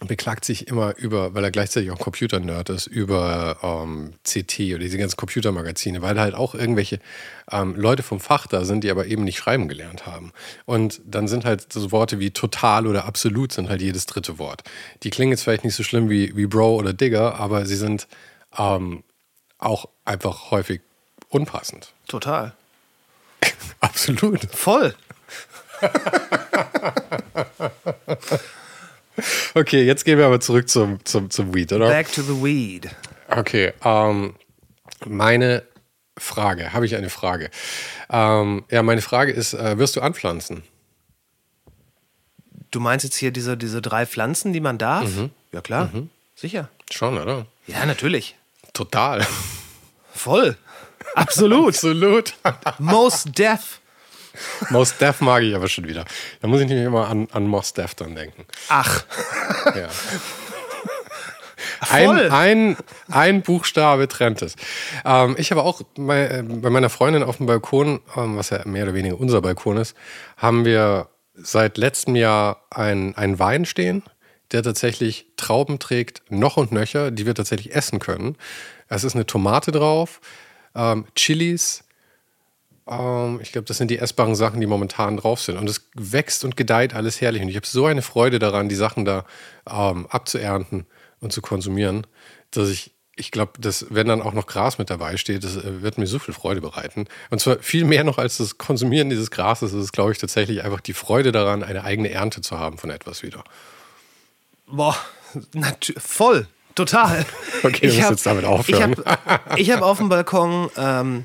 beklagt sich immer über, weil er gleichzeitig auch Computer-Nerd ist, über ähm, CT oder diese ganzen Computermagazine, weil halt auch irgendwelche ähm, Leute vom Fach da sind, die aber eben nicht schreiben gelernt haben. Und dann sind halt so Worte wie total oder absolut sind halt jedes dritte Wort. Die klingen jetzt vielleicht nicht so schlimm wie, wie Bro oder Digger, aber sie sind ähm, auch einfach häufig unpassend. Total. absolut. Voll. Okay, jetzt gehen wir aber zurück zum, zum, zum Weed, oder? Back to the Weed. Okay, ähm, meine Frage, habe ich eine Frage? Ähm, ja, meine Frage ist, äh, wirst du anpflanzen? Du meinst jetzt hier diese, diese drei Pflanzen, die man darf? Mhm. Ja, klar. Mhm. Sicher. Schon, oder? Ja, natürlich. Total. Voll. Absolut. Absolut. Most deaf. Mos Def mag ich aber schon wieder. Da muss ich nämlich immer an, an Mos Def dann denken. Ach. Ja. Ein, ein, ein Buchstabe trennt es. Ähm, ich habe auch bei, äh, bei meiner Freundin auf dem Balkon, ähm, was ja mehr oder weniger unser Balkon ist, haben wir seit letztem Jahr einen Wein stehen, der tatsächlich Trauben trägt, noch und nöcher, die wir tatsächlich essen können. Es ist eine Tomate drauf, ähm, Chilis. Ähm, ich glaube, das sind die essbaren Sachen, die momentan drauf sind. Und es wächst und gedeiht alles herrlich. Und ich habe so eine Freude daran, die Sachen da ähm, abzuernten und zu konsumieren, dass ich, ich glaube, dass wenn dann auch noch Gras mit dabei steht, das äh, wird mir so viel Freude bereiten. Und zwar viel mehr noch als das Konsumieren dieses Grases, ist es, glaube ich, tatsächlich einfach die Freude daran, eine eigene Ernte zu haben von etwas wieder. Boah, voll. Total. Okay, ich muss jetzt damit aufhören. Ich habe hab auf dem Balkon, ähm,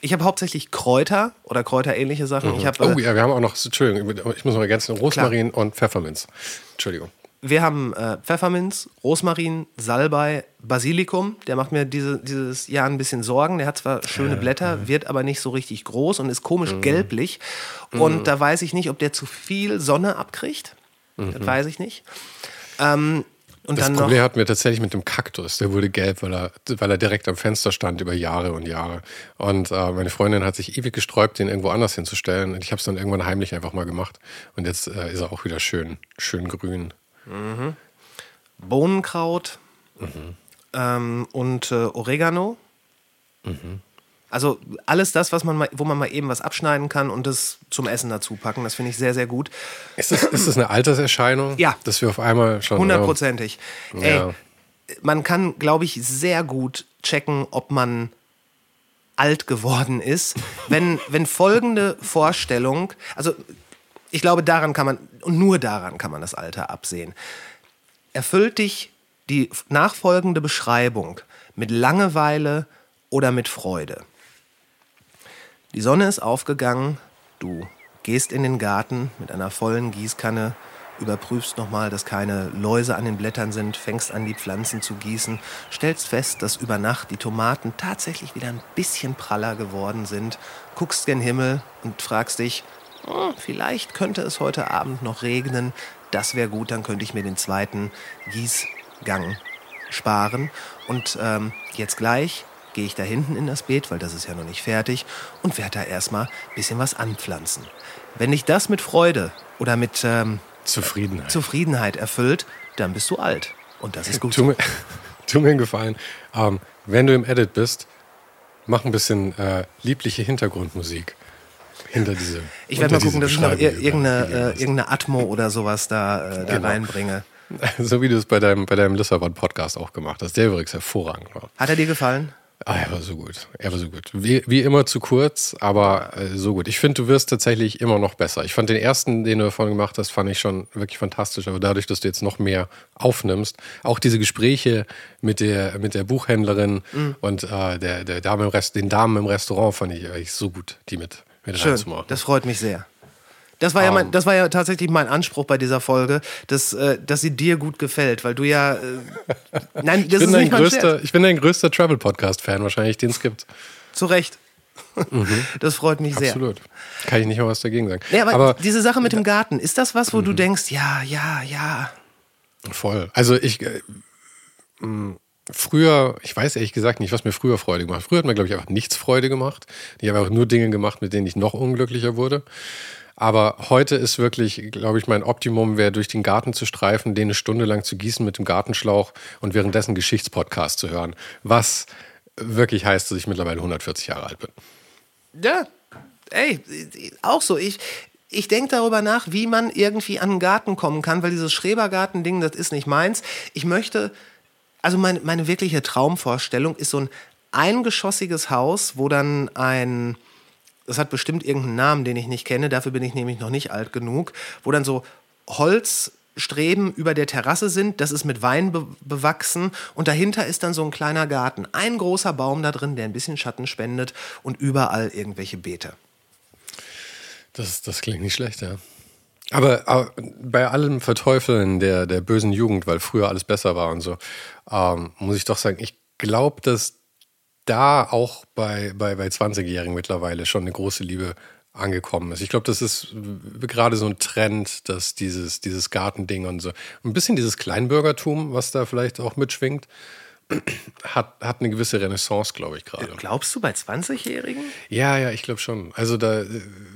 ich habe hauptsächlich Kräuter oder kräuterähnliche Sachen. Mhm. Hab, oh äh, ja, wir haben auch noch, Entschuldigung, ich muss mal ergänzen, Rosmarin Klar. und Pfefferminz. Entschuldigung. Wir haben äh, Pfefferminz, Rosmarin, Salbei, Basilikum. Der macht mir diese, dieses Jahr ein bisschen Sorgen. Der hat zwar schöne Blätter, wird aber nicht so richtig groß und ist komisch mhm. gelblich. Und mhm. da weiß ich nicht, ob der zu viel Sonne abkriegt. Das mhm. weiß ich nicht. Ähm, und das Problem noch, hatten wir tatsächlich mit dem Kaktus. Der wurde gelb, weil er, weil er direkt am Fenster stand über Jahre und Jahre. Und äh, meine Freundin hat sich ewig gesträubt, den irgendwo anders hinzustellen. Und ich habe es dann irgendwann heimlich einfach mal gemacht. Und jetzt äh, ist er auch wieder schön, schön grün. Mhm. Bohnenkraut mhm. ähm, und äh, Oregano. Mhm. Also alles das, was man mal, wo man mal eben was abschneiden kann und das zum Essen dazu packen, das finde ich sehr, sehr gut. Ist das, ist das eine Alterserscheinung? Ja. Dass wir auf einmal schon. Hundertprozentig. Ja. Ey, man kann, glaube ich, sehr gut checken, ob man alt geworden ist, wenn, wenn folgende Vorstellung, also ich glaube, daran kann man, und nur daran kann man das Alter absehen. Erfüllt dich die nachfolgende Beschreibung mit Langeweile oder mit Freude? Die Sonne ist aufgegangen, du gehst in den Garten mit einer vollen Gießkanne, überprüfst nochmal, dass keine Läuse an den Blättern sind, fängst an, die Pflanzen zu gießen, stellst fest, dass über Nacht die Tomaten tatsächlich wieder ein bisschen praller geworden sind, guckst gen Himmel und fragst dich, oh, vielleicht könnte es heute Abend noch regnen, das wäre gut, dann könnte ich mir den zweiten Gießgang sparen. Und ähm, jetzt gleich gehe ich da hinten in das Beet, weil das ist ja noch nicht fertig, und werde da erstmal ein bisschen was anpflanzen. Wenn dich das mit Freude oder mit ähm, Zufriedenheit. Zufriedenheit erfüllt, dann bist du alt. Und das ist gut. Tu mir, tu mir einen Gefallen. Ähm, wenn du im Edit bist, mach ein bisschen äh, liebliche Hintergrundmusik hinter diese. Ich werde mal gucken, dass ich noch irgendeine, äh, irgendeine Atmo oder sowas da, äh, da genau. reinbringe. So wie du es bei deinem, bei deinem Lissabon-Podcast auch gemacht hast, der übrigens hervorragend war. Hat er dir gefallen? Ah, er war so gut. Er war so gut. Wie, wie immer zu kurz, aber äh, so gut. Ich finde, du wirst tatsächlich immer noch besser. Ich fand den ersten, den du davon gemacht hast, fand ich schon wirklich fantastisch. Aber dadurch, dass du jetzt noch mehr aufnimmst, auch diese Gespräche mit der, mit der Buchhändlerin mhm. und äh, der, der Dame im Rest, den Damen im Restaurant fand ich eigentlich so gut, die mit, mit Schön. Das freut mich sehr. Das war, ja mein, das war ja tatsächlich mein Anspruch bei dieser Folge, dass, äh, dass sie dir gut gefällt, weil du ja. Äh, nein, das ist nicht größter, Ich bin dein größter Travel-Podcast-Fan wahrscheinlich, den es gibt. Zu Recht. Mhm. Das freut mich sehr. Absolut. Kann ich nicht mal was dagegen sagen. Nee, aber, aber, diese Sache mit dem Garten, ist das was, wo mhm. du denkst, ja, ja, ja. Voll. Also ich. Äh, früher, ich weiß ehrlich gesagt nicht, was mir früher Freude gemacht. Früher hat mir, glaube ich, einfach nichts Freude gemacht. Ich habe einfach nur Dinge gemacht, mit denen ich noch unglücklicher wurde. Aber heute ist wirklich, glaube ich, mein Optimum wäre, durch den Garten zu streifen, den eine Stunde lang zu gießen mit dem Gartenschlauch und währenddessen Geschichtspodcast zu hören. Was wirklich heißt, dass ich mittlerweile 140 Jahre alt bin. Ja, ey, auch so. Ich, ich denke darüber nach, wie man irgendwie an einen Garten kommen kann, weil dieses Schrebergarten-Ding, das ist nicht meins. Ich möchte, also meine, meine wirkliche Traumvorstellung ist so ein eingeschossiges Haus, wo dann ein das hat bestimmt irgendeinen Namen, den ich nicht kenne, dafür bin ich nämlich noch nicht alt genug, wo dann so Holzstreben über der Terrasse sind, das ist mit Wein be bewachsen und dahinter ist dann so ein kleiner Garten. Ein großer Baum da drin, der ein bisschen Schatten spendet und überall irgendwelche Beete. Das, das klingt nicht schlecht, ja. Aber, aber, bei allem Verteufeln der, der bösen Jugend, weil früher alles besser war und so, ähm, muss ich doch sagen, ich glaube, dass da auch bei, bei, bei 20-Jährigen mittlerweile schon eine große Liebe angekommen ist. Ich glaube, das ist gerade so ein Trend, dass dieses, dieses Gartending und so, ein bisschen dieses Kleinbürgertum, was da vielleicht auch mitschwingt, hat, hat eine gewisse Renaissance, glaube ich, gerade. Glaubst du bei 20-Jährigen? Ja, ja, ich glaube schon. Also da äh,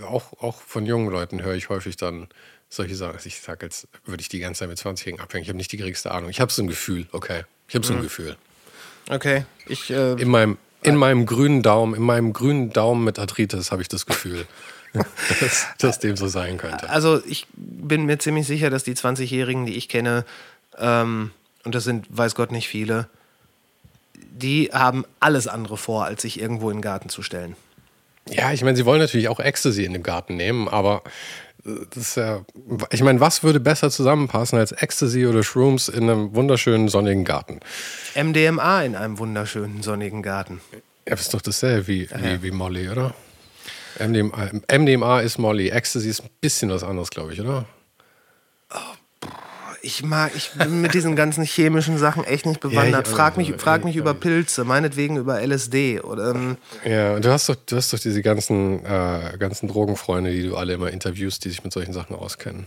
auch, auch von jungen Leuten höre ich häufig dann solche Sachen. Ich sage, als würde ich die ganze Zeit mit 20-Jährigen abhängen. Ich habe nicht die geringste Ahnung. Ich habe so ein Gefühl, okay. Ich habe so ein mhm. Gefühl. Okay. Ich, äh, in, meinem, in meinem grünen Daumen, in meinem grünen Daumen mit Arthritis habe ich das Gefühl. dass, dass dem so sein könnte. Also ich bin mir ziemlich sicher, dass die 20-Jährigen, die ich kenne, ähm, und das sind, weiß Gott, nicht viele, die haben alles andere vor, als sich irgendwo in den Garten zu stellen. Ja, ich meine, sie wollen natürlich auch Ecstasy in den Garten nehmen, aber das ist ja, ich meine, was würde besser zusammenpassen als Ecstasy oder Shrooms in einem wunderschönen sonnigen Garten? MDMA in einem wunderschönen sonnigen Garten. Ja, das ist doch dasselbe wie, wie, wie Molly, oder? MDMA, MDMA ist Molly, Ecstasy ist ein bisschen was anderes, glaube ich, oder? Ich mag, ich bin mit diesen ganzen chemischen Sachen echt nicht bewandert. Ja, frag mich, frag mich über Pilze, meinetwegen über LSD. Oder, ähm ja, du hast doch, du hast doch diese ganzen, äh, ganzen Drogenfreunde, die du alle immer interviewst, die sich mit solchen Sachen auskennen.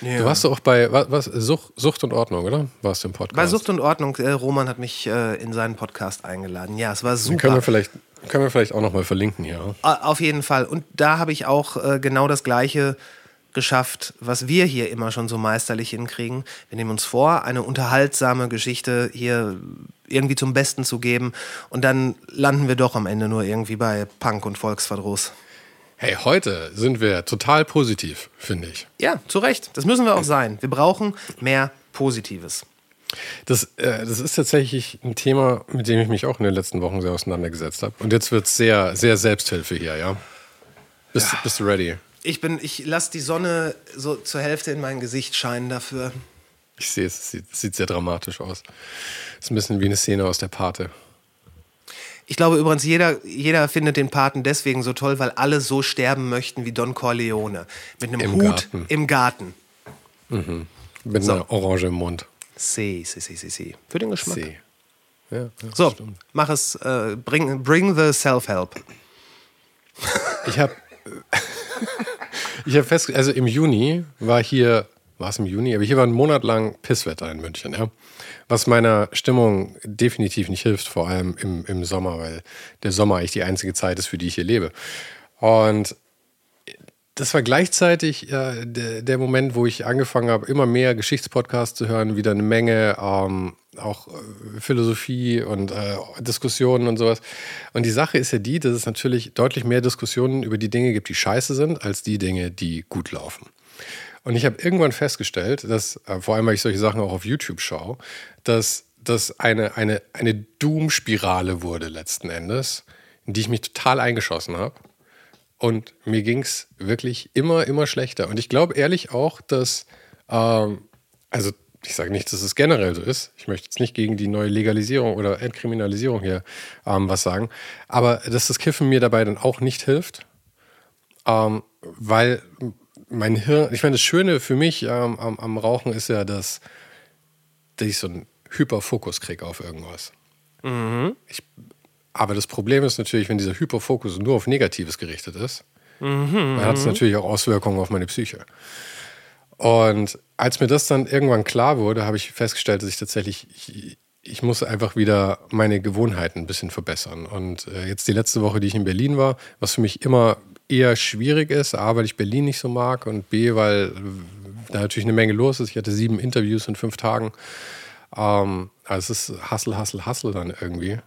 Ja. Du warst doch auch bei was, was, Sucht, Sucht und Ordnung, oder? Warst du im Podcast? Bei Sucht und Ordnung, äh, Roman hat mich äh, in seinen Podcast eingeladen. Ja, es war super. Den können wir vielleicht, können wir vielleicht auch nochmal verlinken, ja. Auf jeden Fall. Und da habe ich auch äh, genau das Gleiche geschafft, was wir hier immer schon so meisterlich hinkriegen. Wir nehmen uns vor, eine unterhaltsame Geschichte hier irgendwie zum Besten zu geben und dann landen wir doch am Ende nur irgendwie bei Punk und Volksverdruss. Hey, heute sind wir total positiv, finde ich. Ja, zu Recht. Das müssen wir auch sein. Wir brauchen mehr Positives. Das, äh, das ist tatsächlich ein Thema, mit dem ich mich auch in den letzten Wochen sehr auseinandergesetzt habe. Und jetzt wird es sehr, sehr Selbsthilfe hier, ja? Bist, ja. bist du ready? Ich bin, ich lasse die Sonne so zur Hälfte in mein Gesicht scheinen dafür. Ich sehe es, es sieht, sieht sehr dramatisch aus. Es ist ein bisschen wie eine Szene aus der Pate. Ich glaube übrigens, jeder, jeder findet den Paten deswegen so toll, weil alle so sterben möchten wie Don Corleone. Mit einem Im Hut Garten. im Garten. Mhm. Mit so. einer Orange im Mund. Si, si, si, si, si. Für den Geschmack. Si. Ja, so, stimmt. mach es, äh, bring, bring the self-help. Ich habe ich habe fest, also im Juni war hier, war es im Juni, aber hier war ein Monat lang Pisswetter in München, ja. Was meiner Stimmung definitiv nicht hilft, vor allem im, im Sommer, weil der Sommer eigentlich die einzige Zeit ist, für die ich hier lebe. Und das war gleichzeitig äh, der, der, Moment, wo ich angefangen habe, immer mehr Geschichtspodcasts zu hören, wieder eine Menge ähm, auch äh, Philosophie und äh, Diskussionen und sowas. Und die Sache ist ja die, dass es natürlich deutlich mehr Diskussionen über die Dinge gibt, die scheiße sind, als die Dinge, die gut laufen. Und ich habe irgendwann festgestellt, dass, äh, vor allem weil ich solche Sachen auch auf YouTube schaue, dass das eine, eine, eine Doom-Spirale wurde letzten Endes, in die ich mich total eingeschossen habe. Und mir ging es wirklich immer, immer schlechter. Und ich glaube ehrlich auch, dass, ähm, also ich sage nicht, dass es generell so ist. Ich möchte jetzt nicht gegen die neue Legalisierung oder Entkriminalisierung hier ähm, was sagen. Aber dass das Kiffen mir dabei dann auch nicht hilft, ähm, weil mein Hirn, ich meine, das Schöne für mich ähm, am, am, Rauchen ist ja, dass, dass ich so einen Hyperfokus kriege auf irgendwas. Mhm. Ich, aber das Problem ist natürlich, wenn dieser Hyperfokus nur auf Negatives gerichtet ist, mhm. dann hat es natürlich auch Auswirkungen auf meine Psyche. Und als mir das dann irgendwann klar wurde, habe ich festgestellt, dass ich tatsächlich, ich, ich muss einfach wieder meine Gewohnheiten ein bisschen verbessern. Und äh, jetzt die letzte Woche, die ich in Berlin war, was für mich immer eher schwierig ist, A, weil ich Berlin nicht so mag und B, weil da natürlich eine Menge los ist. Ich hatte sieben Interviews in fünf Tagen. Ähm, also es ist Hassel, Hassel, Hassel dann irgendwie.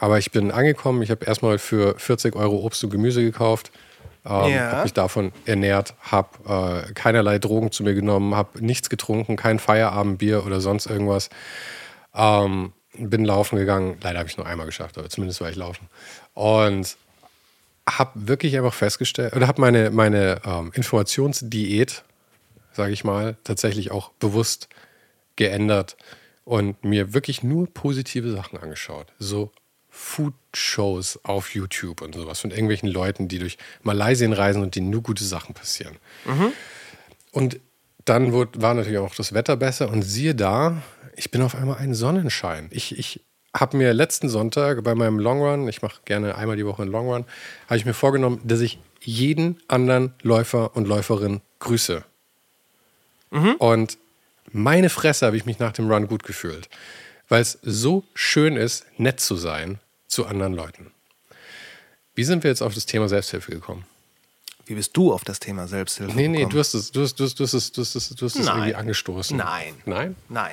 Aber ich bin angekommen, ich habe erstmal für 40 Euro Obst und Gemüse gekauft ähm, ja. Habe mich davon ernährt, habe äh, keinerlei Drogen zu mir genommen, habe nichts getrunken, kein Feierabendbier oder sonst irgendwas. Ähm, bin laufen gegangen. Leider habe ich nur einmal geschafft, aber zumindest war ich laufen. Und habe wirklich einfach festgestellt, oder habe meine, meine ähm, Informationsdiät, sage ich mal, tatsächlich auch bewusst geändert und mir wirklich nur positive Sachen angeschaut. So Food-Shows auf YouTube und sowas von irgendwelchen Leuten, die durch Malaysien reisen und denen nur gute Sachen passieren. Mhm. Und dann wurde, war natürlich auch das Wetter besser und siehe da, ich bin auf einmal ein Sonnenschein. Ich, ich habe mir letzten Sonntag bei meinem Long Run, ich mache gerne einmal die Woche einen Long Run, habe ich mir vorgenommen, dass ich jeden anderen Läufer und Läuferin grüße. Mhm. Und meine Fresse habe ich mich nach dem Run gut gefühlt, weil es so schön ist, nett zu sein zu anderen Leuten. Wie sind wir jetzt auf das Thema Selbsthilfe gekommen? Wie bist du auf das Thema Selbsthilfe nee, nee, gekommen? du hast es, du hast, du hast, du hast, es, du hast, es, du hast es irgendwie angestoßen. Nein. Nein? Nein.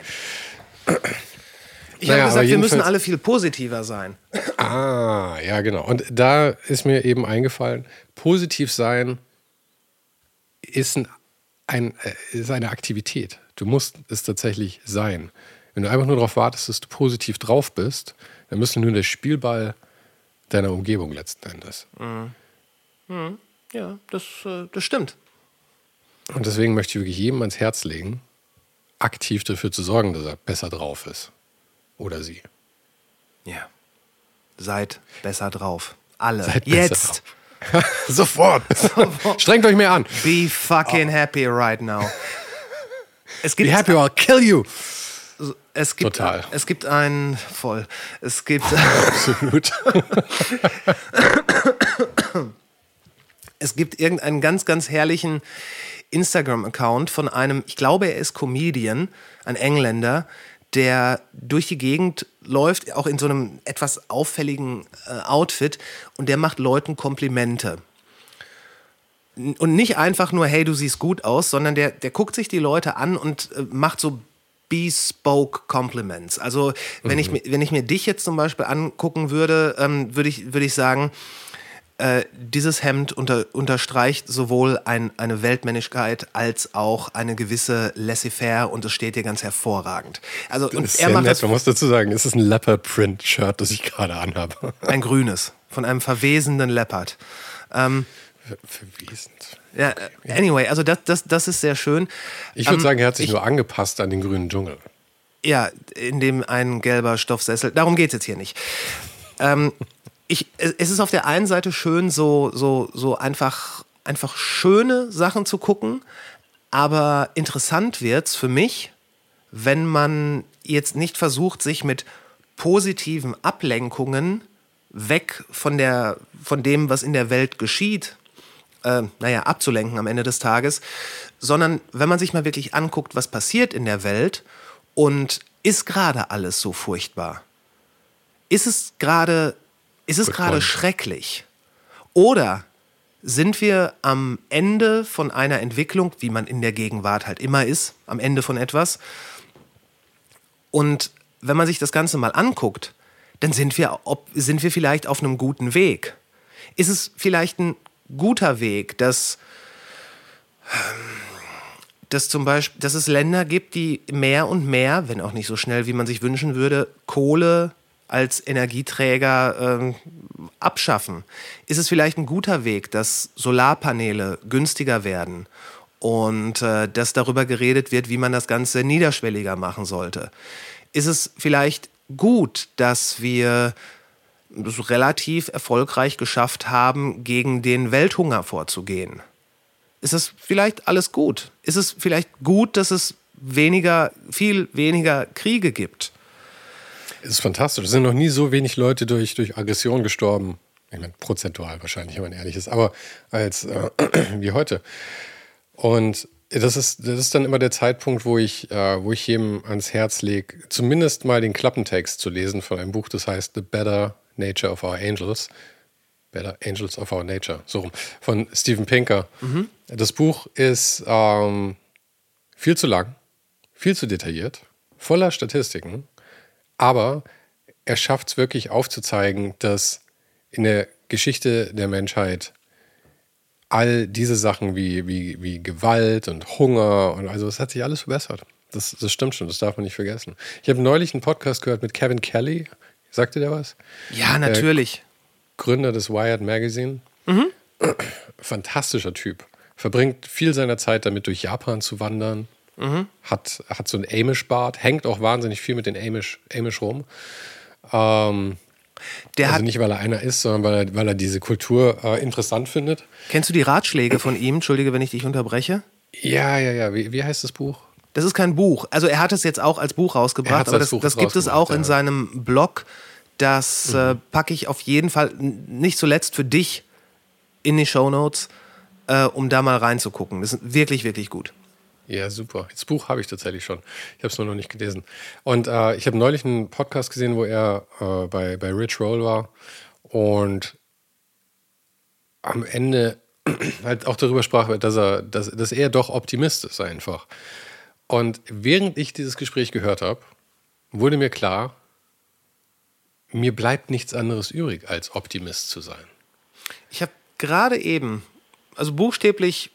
Ich Naja, habe gesagt, wir müssen alle viel positiver sein. Ah, ja, genau. Und da ist mir eben eingefallen, positiv sein ist, ein, ein, äh, ist eine Aktivität. Du musst es tatsächlich sein. Wenn du einfach nur darauf wartest, dass du positiv drauf bist, dann bist du nur der Spielball deiner Umgebung letzten Endes. Ja, das, äh, das stimmt. Und deswegen möchte ich wirklich jedem ans Herz legen, aktiv dafür zu sorgen, dass er besser drauf ist. Oder sie. Ja. Seid besser drauf. Alle. Seid Jetzt. drauf. Sofort. Strengt euch mehr an. Be fucking happy right now. Es gibt, Be happy or I'll kill you. Es gibt, Total. Es gibt ein voll. Es gibt, Absolut. es gibt irgendeinen ganz, ganz herrlichen Instagram-Account von einem, ich glaube, er ist Comedian, ein Engländer, der durch die Gegend läuft, auch in so einem etwas auffälligen äh, Outfit und der macht Leuten Komplimente. Und nicht einfach nur, hey, du siehst gut aus, sondern der, der guckt sich die Leute an und äh, macht so bespoke Compliments. Also wenn, ich, mir- wenn ich mir dich jetzt zum Beispiel angucken würde, ähm, würde ich, würde ich sagen, äh, dieses Hemd unter, unterstreicht sowohl ein, eine Weltmännlichkeit als auch eine gewisse Laissez-faire und es steht dir ganz hervorragend. Also und er macht nett. das Man muss dazu sagen, es ist ein Leopard Print Shirt, das ich gerade anhabe. ein grünes von einem verwesenden Leopard. Verwesend. Ja, äh, anyway, also das, das, das ist sehr schön. Ich würde Ähm, sagen, er hat sich ich- nur angepasst an den grünen Dschungel. Ja, in dem ein gelber Stoffsessel. Darum geht es jetzt hier nicht. Ähm, ich, es es ist auf der einen Seite schön, so, so, so einfach, einfach schöne Sachen zu gucken, aber interessant wird's für mich, wenn man jetzt nicht versucht, sich mit positiven Ablenkungen weg von, der, von dem, was in der Welt geschieht, äh, naja, abzulenken am Ende des Tages, sondern wenn man sich mal wirklich anguckt, was passiert in der Welt und ist gerade alles so furchtbar? Ist es gerade, ist es gerade schrecklich? Oder sind wir am Ende von einer Entwicklung, wie man in der Gegenwart halt immer ist, am Ende von etwas? Und wenn man sich das Ganze mal anguckt, dann sind wir, ob, sind wir vielleicht auf einem guten Weg. Ist es vielleicht ein guter Weg, dass, dass zum Beispiel, dass es Länder gibt, die mehr und mehr, wenn auch nicht so schnell, wie man sich wünschen würde, Kohle als Energieträger ähm, abschaffen? Ist es vielleicht ein guter Weg, dass Solarpaneele günstiger werden und äh, dass darüber geredet wird, wie man das Ganze niederschwelliger machen sollte? Ist es vielleicht gut, dass wir relativ erfolgreich geschafft haben, gegen den Welthunger vorzugehen? Ist es vielleicht alles gut? Ist es vielleicht gut, dass es weniger, viel weniger Kriege gibt? Es ist fantastisch. Es sind noch nie so wenig Leute durch, durch Aggression gestorben. Ich meine, prozentual wahrscheinlich, wenn man ehrlich ist, aber als äh, wie heute. Und das ist, das ist dann immer der Zeitpunkt, wo ich, äh, wo ich jedem ans Herz lege, zumindest mal den Klappentext zu lesen von einem Buch, das heißt The Better Nature of Our Angels. Better Angels of Our Nature, so rum, von Steven Pinker. Das Buch ist ähm, viel zu lang, viel zu detailliert, voller Statistiken, aber er schafft es wirklich aufzuzeigen, dass in der Geschichte der Menschheit all diese Sachen wie, wie, wie Gewalt und Hunger und also es hat sich alles verbessert. Das, das stimmt schon, das darf man nicht vergessen. Ich habe neulich einen Podcast gehört mit Kevin Kelly. Sagte der was? Ja, natürlich. Gründer des Wired Magazine. Fantastischer Typ. Verbringt viel seiner Zeit damit, durch Japan zu wandern. Hat, hat so einen Amish-Bart, hängt auch wahnsinnig viel mit den Amish, Amish rum. Ähm, Der also nicht, weil er einer ist, sondern weil er, weil er diese Kultur äh, interessant findet. kennst du die Ratschläge von ihm? Entschuldige, wenn ich dich unterbreche. Ja, ja, ja. Wie, wie heißt das Buch? Das ist kein Buch. Also er hat es jetzt auch als Buch rausgebracht, aber das, Buch das gibt es auch in seinem Blog. Das mhm. äh, packe ich auf jeden Fall nicht zuletzt für dich in die Show Notes, äh, um da mal reinzugucken. Das ist wirklich, wirklich gut. Ja, super. Das Buch habe ich tatsächlich schon. Ich habe es nur noch nicht gelesen. Und äh, ich habe neulich einen Podcast gesehen, wo er äh, bei, bei Rich Roll war und am Ende halt auch darüber sprach, dass er, dass, dass er doch Optimist ist einfach. Und während ich dieses Gespräch gehört habe, wurde mir klar, mir bleibt nichts anderes übrig, als Optimist zu sein. Ich habe gerade eben, also buchstäblich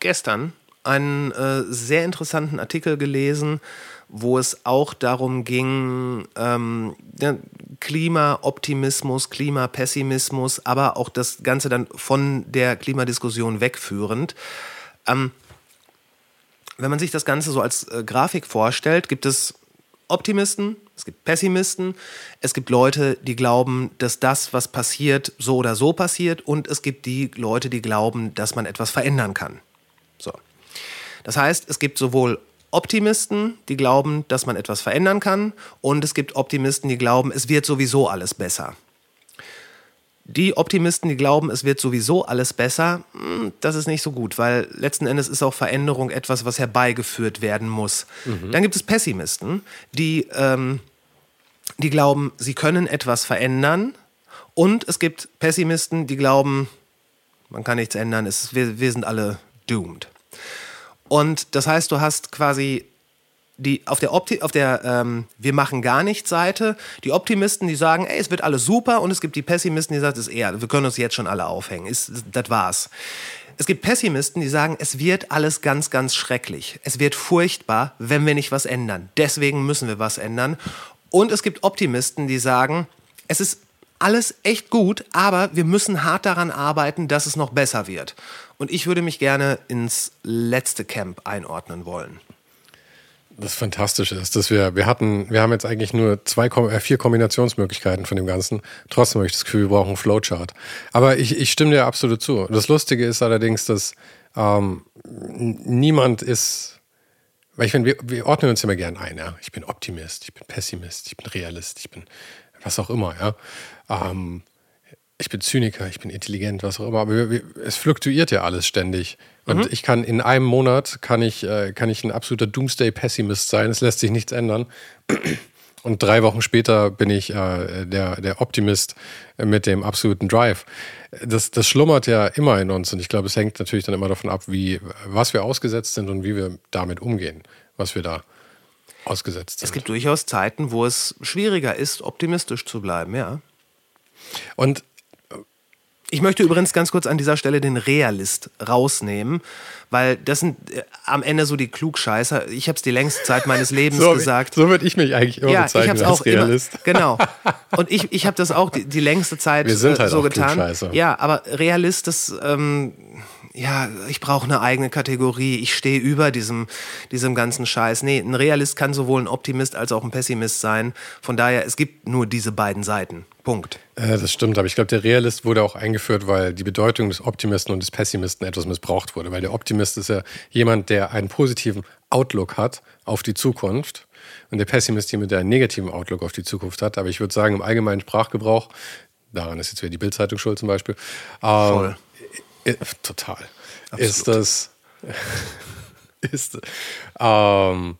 gestern, einen äh, sehr interessanten Artikel gelesen, wo es auch darum ging, ähm, Klimaoptimismus, Klimapessimismus, aber auch das Ganze dann von der Klimadiskussion wegführend. Ähm, wenn man sich das Ganze so als äh, Grafik vorstellt, gibt es Optimisten, es gibt Pessimisten, es gibt Leute, die glauben, dass das, was passiert, so oder so passiert, und es gibt die Leute, die glauben, dass man etwas verändern kann. So. Das heißt, es gibt sowohl Optimisten, die glauben, dass man etwas verändern kann, und es gibt Optimisten, die glauben, es wird sowieso alles besser. Die Optimisten, die glauben, es wird sowieso alles besser, hm, das ist nicht so gut, weil letzten Endes ist auch Veränderung etwas, was herbeigeführt werden muss. Mhm. Dann gibt es Pessimisten, die, ähm, die glauben, sie können etwas verändern. Und es gibt Pessimisten, die glauben, man kann nichts ändern, es, wir, wir sind alle doomed. Und das heißt, du hast quasi die auf der, Opti auf der ähm, Wir machen gar nichts Seite, die Optimisten, die sagen, ey, es wird alles super und es gibt die Pessimisten, die sagen, es ist eher, wir können uns jetzt schon alle aufhängen, ist, das war's. Es gibt Pessimisten, die sagen, es wird alles ganz, ganz schrecklich. Es wird furchtbar, wenn wir nicht was ändern. Deswegen müssen wir was ändern. Und es gibt Optimisten, die sagen, es ist alles echt gut, aber wir müssen hart daran arbeiten, dass es noch besser wird. Und ich würde mich gerne ins letzte Camp einordnen wollen. Das Fantastische ist, dass wir, wir hatten, wir haben jetzt eigentlich nur zwei, äh, vier Kombinationsmöglichkeiten von dem Ganzen. Trotzdem habe ich das Gefühl, wir brauchen einen Flowchart. Aber ich, ich stimme dir absolut zu. Das Lustige ist allerdings, dass ähm, niemand ist, weil ich meine, wir, wir ordnen uns immer gern ein. Ja? Ich bin Optimist, ich bin Pessimist, ich bin Realist, ich bin was auch immer. Ja? Ähm, ich bin Zyniker, ich bin intelligent, was auch immer, aber es fluktuiert ja alles ständig. Und mhm. ich kann in einem Monat kann ich, äh, kann ich ein absoluter Doomsday-Pessimist sein, es lässt sich nichts ändern. Und drei Wochen später bin ich äh, der, der Optimist mit dem absoluten Drive. Das, das schlummert ja immer in uns und ich glaube, es hängt natürlich dann immer davon ab, wie, was wir ausgesetzt sind und wie wir damit umgehen, was wir da ausgesetzt sind. Es gibt durchaus Zeiten, wo es schwieriger ist, optimistisch zu bleiben, ja. Und ich möchte übrigens ganz kurz an dieser Stelle den Realist rausnehmen, weil das sind äh, am Ende so die Klugscheißer. Ich habe es die längste Zeit meines Lebens so, gesagt. So würde ich mich eigentlich immer ja, bezeichnen ich als Realist. Immer, genau. Und ich, ich habe das auch die, die längste Zeit Wir sind äh, halt so getan. Ja, aber Realist, das ähm, ja, ich brauche eine eigene Kategorie, ich stehe über diesem, diesem ganzen Scheiß. Nee, ein Realist kann sowohl ein Optimist als auch ein Pessimist sein. Von daher, es gibt nur diese beiden Seiten. Punkt. Äh, das stimmt, aber ich glaube, der Realist wurde auch eingeführt, weil die Bedeutung des Optimisten und des Pessimisten etwas missbraucht wurde. Weil der Optimist ist ja jemand, der einen positiven Outlook hat auf die Zukunft. Und der Pessimist jemand, der einen negativen Outlook auf die Zukunft hat. Aber ich würde sagen, im allgemeinen Sprachgebrauch, daran ist jetzt wieder die Bildzeitung schuld zum Beispiel, ähm, Voll. Äh, total. Absolut. Ist das. ist. Ähm,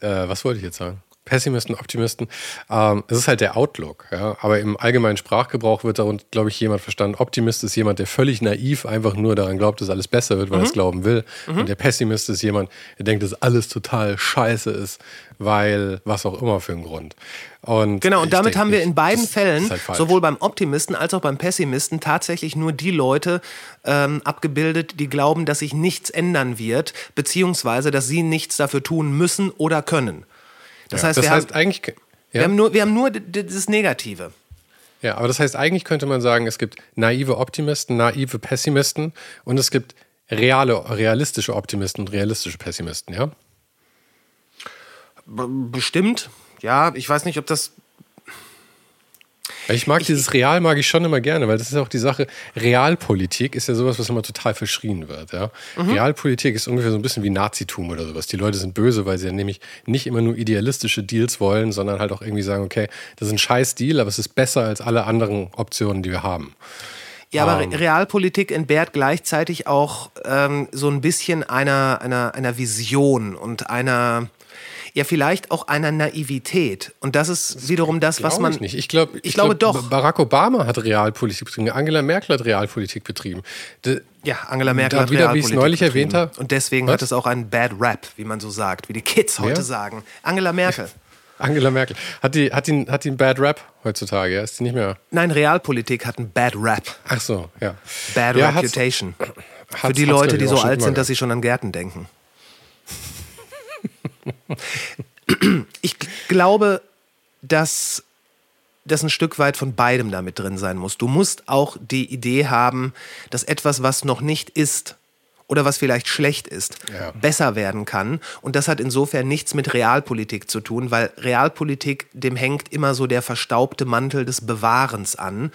äh, was wollte ich jetzt sagen? Pessimisten, Optimisten. Ähm, es ist halt der Outlook. Ja? Aber im allgemeinen Sprachgebrauch wird darunter, glaube ich, jemand verstanden. Optimist ist jemand, der völlig naiv einfach nur daran glaubt, dass alles besser wird, weil mhm. er es glauben will. Mhm. Und der Pessimist ist jemand, der denkt, dass alles total scheiße ist, weil was auch immer für ein Grund. Und genau, und damit denke, haben wir in beiden Fällen, halt sowohl beim Optimisten als auch beim Pessimisten, tatsächlich nur die Leute ähm, abgebildet, die glauben, dass sich nichts ändern wird, beziehungsweise dass sie nichts dafür tun müssen oder können. Das ja, heißt, das wir, heißt haben, eigentlich, ja. wir, haben nur, wir haben nur das Negative. Ja, aber das heißt, eigentlich könnte man sagen, es gibt naive Optimisten, naive Pessimisten und es gibt reale, realistische Optimisten und realistische Pessimisten, ja? Bestimmt, ja. Ich weiß nicht, ob das. Ich mag ich, dieses Real mag ich schon immer gerne, weil das ist auch die Sache. Realpolitik ist ja sowas, was immer total verschrien wird. Ja? Mhm. Realpolitik ist ungefähr so ein bisschen wie Nazitum oder sowas. Die Leute sind böse, weil sie ja nämlich nicht immer nur idealistische Deals wollen, sondern halt auch irgendwie sagen, okay, das ist ein scheiß Deal, aber es ist besser als alle anderen Optionen, die wir haben. Ja, aber ähm. Realpolitik entbehrt gleichzeitig auch ähm, so ein bisschen einer, einer, einer Vision und einer, ja vielleicht auch einer Naivität. Und das ist das wiederum das, was man. Ich nicht. Ich, glaub, ich, ich glaube glaub, doch. Barack Obama hat Realpolitik betrieben. Angela Merkel hat Realpolitik betrieben. De, ja, Angela Merkel hat wieder, Realpolitik wie neulich betrieben. erwähnt habe. Und deswegen was? hat es auch einen Bad Rap, wie man so sagt, wie die Kids heute ja? sagen. Angela Merkel. Angela Merkel. Hat die, hat, die, hat die einen Bad Rap heutzutage? Ist die nicht mehr? Nein, Realpolitik hat einen Bad Rap. Ach so, ja. Bad ja, Reputation. Hat's, Für die Leute, die so alt sind, dass sie schon an Gärten denken. ich glaube, dass das ein Stück weit von beidem damit drin sein muss. Du musst auch die Idee haben, dass etwas, was noch nicht ist oder was vielleicht schlecht ist, ja. besser werden kann. Und das hat insofern nichts mit Realpolitik zu tun, weil Realpolitik, dem hängt immer so der verstaubte Mantel des Bewahrens an.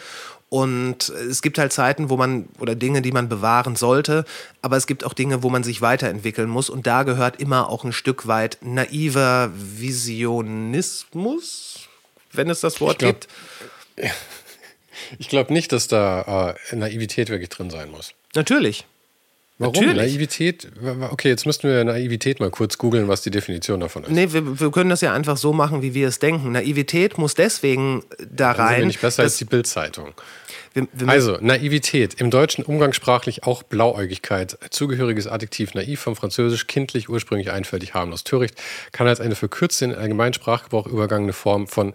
Und es gibt halt Zeiten, wo man, oder Dinge, die man bewahren sollte, aber es gibt auch Dinge, wo man sich weiterentwickeln muss. Und da gehört immer auch ein Stück weit naiver Visionismus, wenn es das Wort ich glaub, gibt. Ich glaube nicht, dass da äh, Naivität wirklich drin sein muss. Natürlich. Warum? Natürlich. Naivität? Okay, jetzt müssten wir Naivität mal kurz googeln, was die Definition davon ist. Nee, wir, wir, können das ja einfach so machen, wie wir es denken. Naivität muss deswegen da rein. Sind wir nicht besser als die Bildzeitung. Also, Naivität. Im Deutschen umgangssprachlich auch Blauäugigkeit. Zugehöriges Adjektiv naiv vom Französisch kindlich, ursprünglich einfältig, harmlos, töricht. Kann als eine verkürzte in allgemeinen Sprachgebrauch übergangene Form von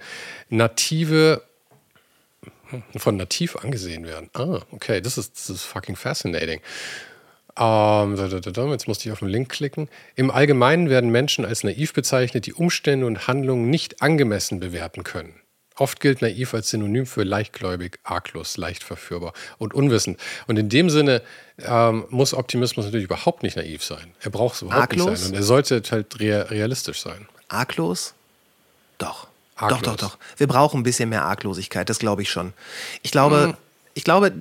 native von nativ angesehen werden. Ah, okay, das ist, das ist fucking fascinating. Ähm, jetzt musste ich auf den Link klicken. Im Allgemeinen werden Menschen als naiv bezeichnet, die Umstände und Handlungen nicht angemessen bewerten können. Oft gilt naiv als Synonym für leichtgläubig, arglos, leicht verführbar und unwissend. Und in dem Sinne ähm, muss Optimismus natürlich überhaupt nicht naiv sein. Er braucht es überhaupt arglos? nicht sein. Und er sollte halt realistisch sein. Arglos? Doch. Arglos. Doch, doch, doch. Wir brauchen ein bisschen mehr Arglosigkeit, das glaube ich schon. Ich glaube, hm ich glaube,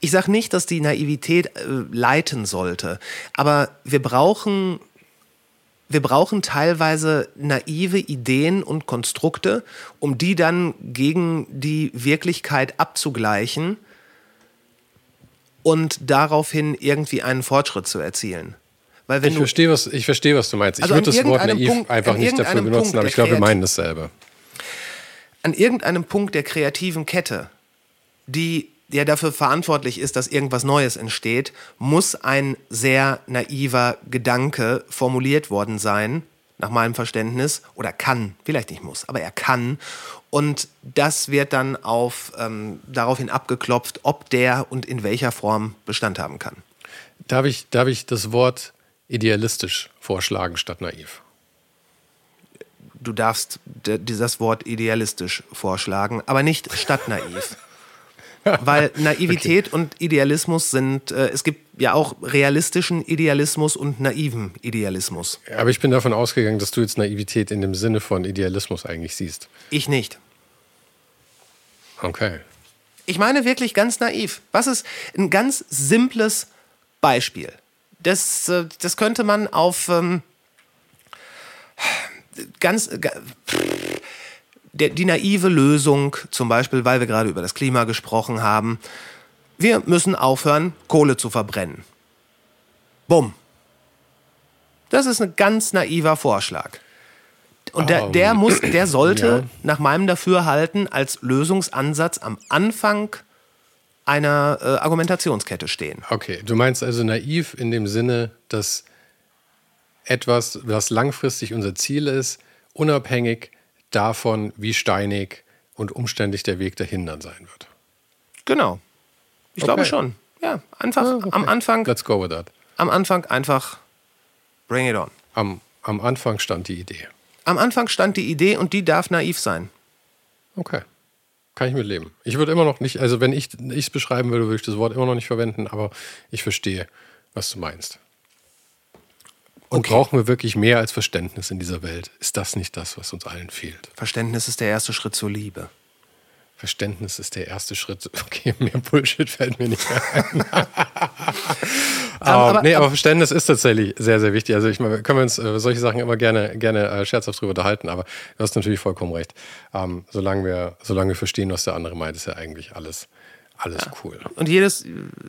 ich sage nicht, dass die Naivität äh, leiten sollte, aber wir brauchen, wir brauchen teilweise naive Ideen und Konstrukte, um die dann gegen die Wirklichkeit abzugleichen und daraufhin irgendwie einen Fortschritt zu erzielen. Weil wenn ich, verstehe, was, ich verstehe, was du meinst. Also ich würde das Wort naiv Punkt, einfach nicht dafür benutzen, Punkt aber ich glaube, wir meinen dasselbe. An irgendeinem Punkt der kreativen Kette, die der dafür verantwortlich ist, dass irgendwas Neues entsteht, muss ein sehr naiver Gedanke formuliert worden sein, nach meinem Verständnis, oder kann, vielleicht nicht muss, aber er kann. Und das wird dann auf, ähm, daraufhin abgeklopft, ob der und in welcher Form Bestand haben kann. Darf ich, darf ich das Wort idealistisch vorschlagen statt naiv? Du darfst dieses Wort idealistisch vorschlagen, aber nicht statt naiv. Weil Naivität okay. und Idealismus sind, äh, es gibt ja auch realistischen Idealismus und naiven Idealismus. Aber ich bin davon ausgegangen, dass du jetzt Naivität in dem Sinne von Idealismus eigentlich siehst. Ich nicht. Okay. Ich meine wirklich ganz naiv. Was ist ein ganz simples Beispiel? Das, äh, das könnte man auf ähm, ganz. Äh, der, die naive Lösung, zum Beispiel, weil wir gerade über das Klima gesprochen haben, wir müssen aufhören, Kohle zu verbrennen. Bumm. Das ist ein ganz naiver Vorschlag. Und der, der, muss, der sollte ja. nach meinem Dafürhalten als Lösungsansatz am Anfang einer äh, Argumentationskette stehen. Okay, du meinst also naiv in dem Sinne, dass etwas, was langfristig unser Ziel ist, unabhängig davon, wie steinig und umständlich der Weg dahin dann sein wird. Genau. Ich okay. glaube schon. Ja, einfach ah, okay. am Anfang. Let's go with that. Am Anfang einfach bring it on. Am, am Anfang stand die Idee. Am Anfang stand die Idee und die darf naiv sein. Okay. Kann ich mit leben. Ich würde immer noch nicht, also wenn ich es beschreiben würde, würde ich das Wort immer noch nicht verwenden, aber ich verstehe, was du meinst. Und okay. brauchen wir wirklich mehr als Verständnis in dieser Welt? Ist das nicht das, was uns allen fehlt? Verständnis ist der erste Schritt zur Liebe. Verständnis ist der erste Schritt. Okay, mehr Bullshit fällt mir nicht ein. aber, nee, aber Verständnis ist tatsächlich sehr, sehr wichtig. Also ich meine, können wir uns äh, solche Sachen immer gerne, gerne äh, scherzhaft drüber unterhalten, aber du hast natürlich vollkommen recht. Ähm, solange, wir, solange wir verstehen, was der andere meint, ist ja eigentlich alles, alles ja. cool. Und jedes,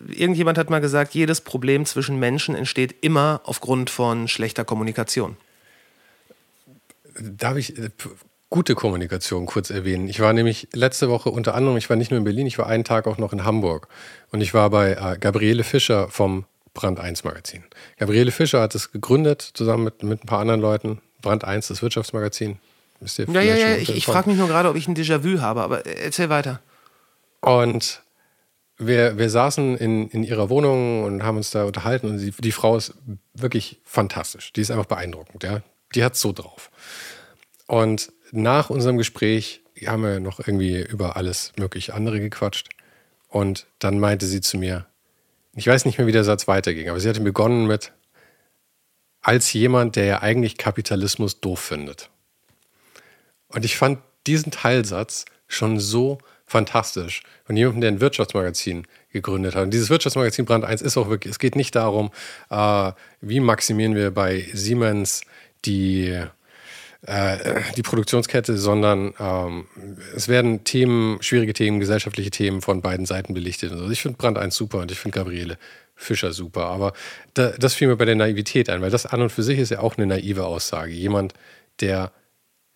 irgendjemand hat mal gesagt, jedes Problem zwischen Menschen entsteht immer aufgrund von schlechter Kommunikation. Darf ich äh, gute Kommunikation kurz erwähnen. Ich war nämlich letzte Woche unter anderem, ich war nicht nur in Berlin, ich war einen Tag auch noch in Hamburg. Und ich war bei äh, Gabriele Fischer vom Brand 1 Magazin. Gabriele Fischer hat es gegründet, zusammen mit, mit ein paar anderen Leuten. Brand 1, das Wirtschaftsmagazin. Ja, ja, ja, ich, ich frage mich nur gerade, ob ich ein Déjà-vu habe, aber erzähl weiter. Und wir, wir saßen in, in ihrer Wohnung und haben uns da unterhalten und die, die Frau ist wirklich fantastisch. Die ist einfach beeindruckend, ja. Die hat so drauf. Und nach unserem Gespräch haben wir noch irgendwie über alles mögliche andere gequatscht. Und dann meinte sie zu mir, ich weiß nicht mehr, wie der Satz weiterging, aber sie hatte begonnen mit, als jemand, der ja eigentlich Kapitalismus doof findet. Und ich fand diesen Teilsatz schon so fantastisch von jemandem, der ein Wirtschaftsmagazin gegründet hat. Und dieses Wirtschaftsmagazin Brand 1 ist auch wirklich, es geht nicht darum, äh, wie maximieren wir bei Siemens die äh, die Produktionskette, sondern ähm, es werden Themen, schwierige Themen, gesellschaftliche Themen von beiden Seiten belichtet. Also ich finde Brand 1 super und ich finde Gabriele Fischer super. Aber da, das fiel mir bei der Naivität ein, weil das an und für sich ist ja auch eine naive Aussage. Jemand, der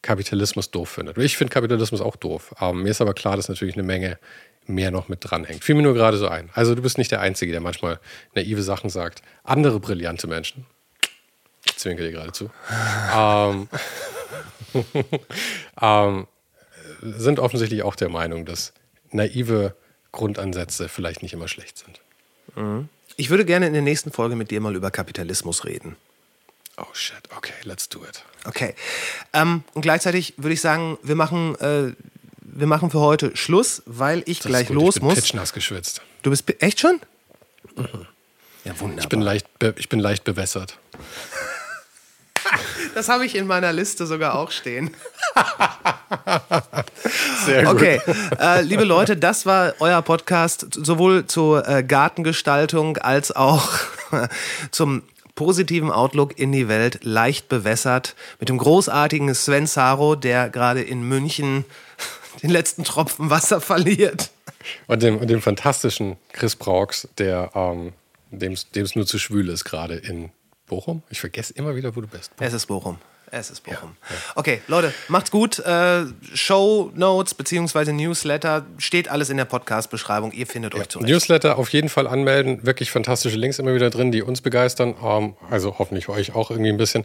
Kapitalismus doof findet. Ich finde Kapitalismus auch doof. Ähm, mir ist aber klar, dass natürlich eine Menge mehr noch mit dranhängt. Fiel mir nur gerade so ein. Also du bist nicht der Einzige, der manchmal naive Sachen sagt. Andere brillante Menschen, ich zwinker dir gerade zu, ähm, ähm, sind offensichtlich auch der Meinung, dass naive Grundansätze vielleicht nicht immer schlecht sind. Mhm. Ich würde gerne in der nächsten Folge mit dir mal über Kapitalismus reden. Oh shit, okay, let's do it. Okay. Ähm, und gleichzeitig würde ich sagen, wir machen, äh, wir machen für heute Schluss, weil ich das gleich los ich bin muss. Pitchnass geschwitzt. Du bist echt schon? Mhm. Ja, wunderbar. Ich bin leicht, ich bin leicht bewässert. Das habe ich in meiner Liste sogar auch stehen. Sehr gut. Okay, äh, liebe Leute, das war euer Podcast sowohl zur äh, Gartengestaltung als auch zum positiven Outlook in die Welt, leicht bewässert, mit dem großartigen Sven Saro, der gerade in München den letzten Tropfen Wasser verliert. Und dem, und dem fantastischen Chris Brauchs, der ähm, dem es nur zu schwül ist, gerade in Bochum? Ich vergesse immer wieder, wo du bist. Bochum. Es ist Bochum. Es ist Bochum. Ja, ja. Okay, Leute, macht's gut. Äh, Show Notes bzw. Newsletter steht alles in der Podcast-Beschreibung. Ihr findet ja. euch zurecht. Newsletter auf jeden Fall anmelden. Wirklich fantastische Links immer wieder drin, die uns begeistern. Ähm, also hoffentlich euch auch irgendwie ein bisschen.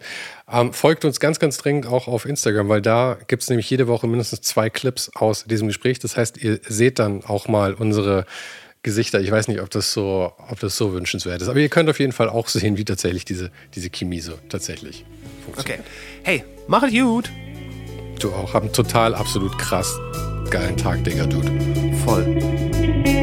Ähm, folgt uns ganz, ganz dringend auch auf Instagram, weil da gibt es nämlich jede Woche mindestens zwei Clips aus diesem Gespräch. Das heißt, ihr seht dann auch mal unsere Gesichter. Ich weiß nicht, ob das so, ob das so wünschenswert ist. Aber ihr könnt auf jeden Fall auch sehen, wie tatsächlich diese, diese Chemie so tatsächlich funktioniert. Okay. Hey, mach es gut. Du auch. Hab einen total absolut krass geilen Tag, Digga, Dude. Voll.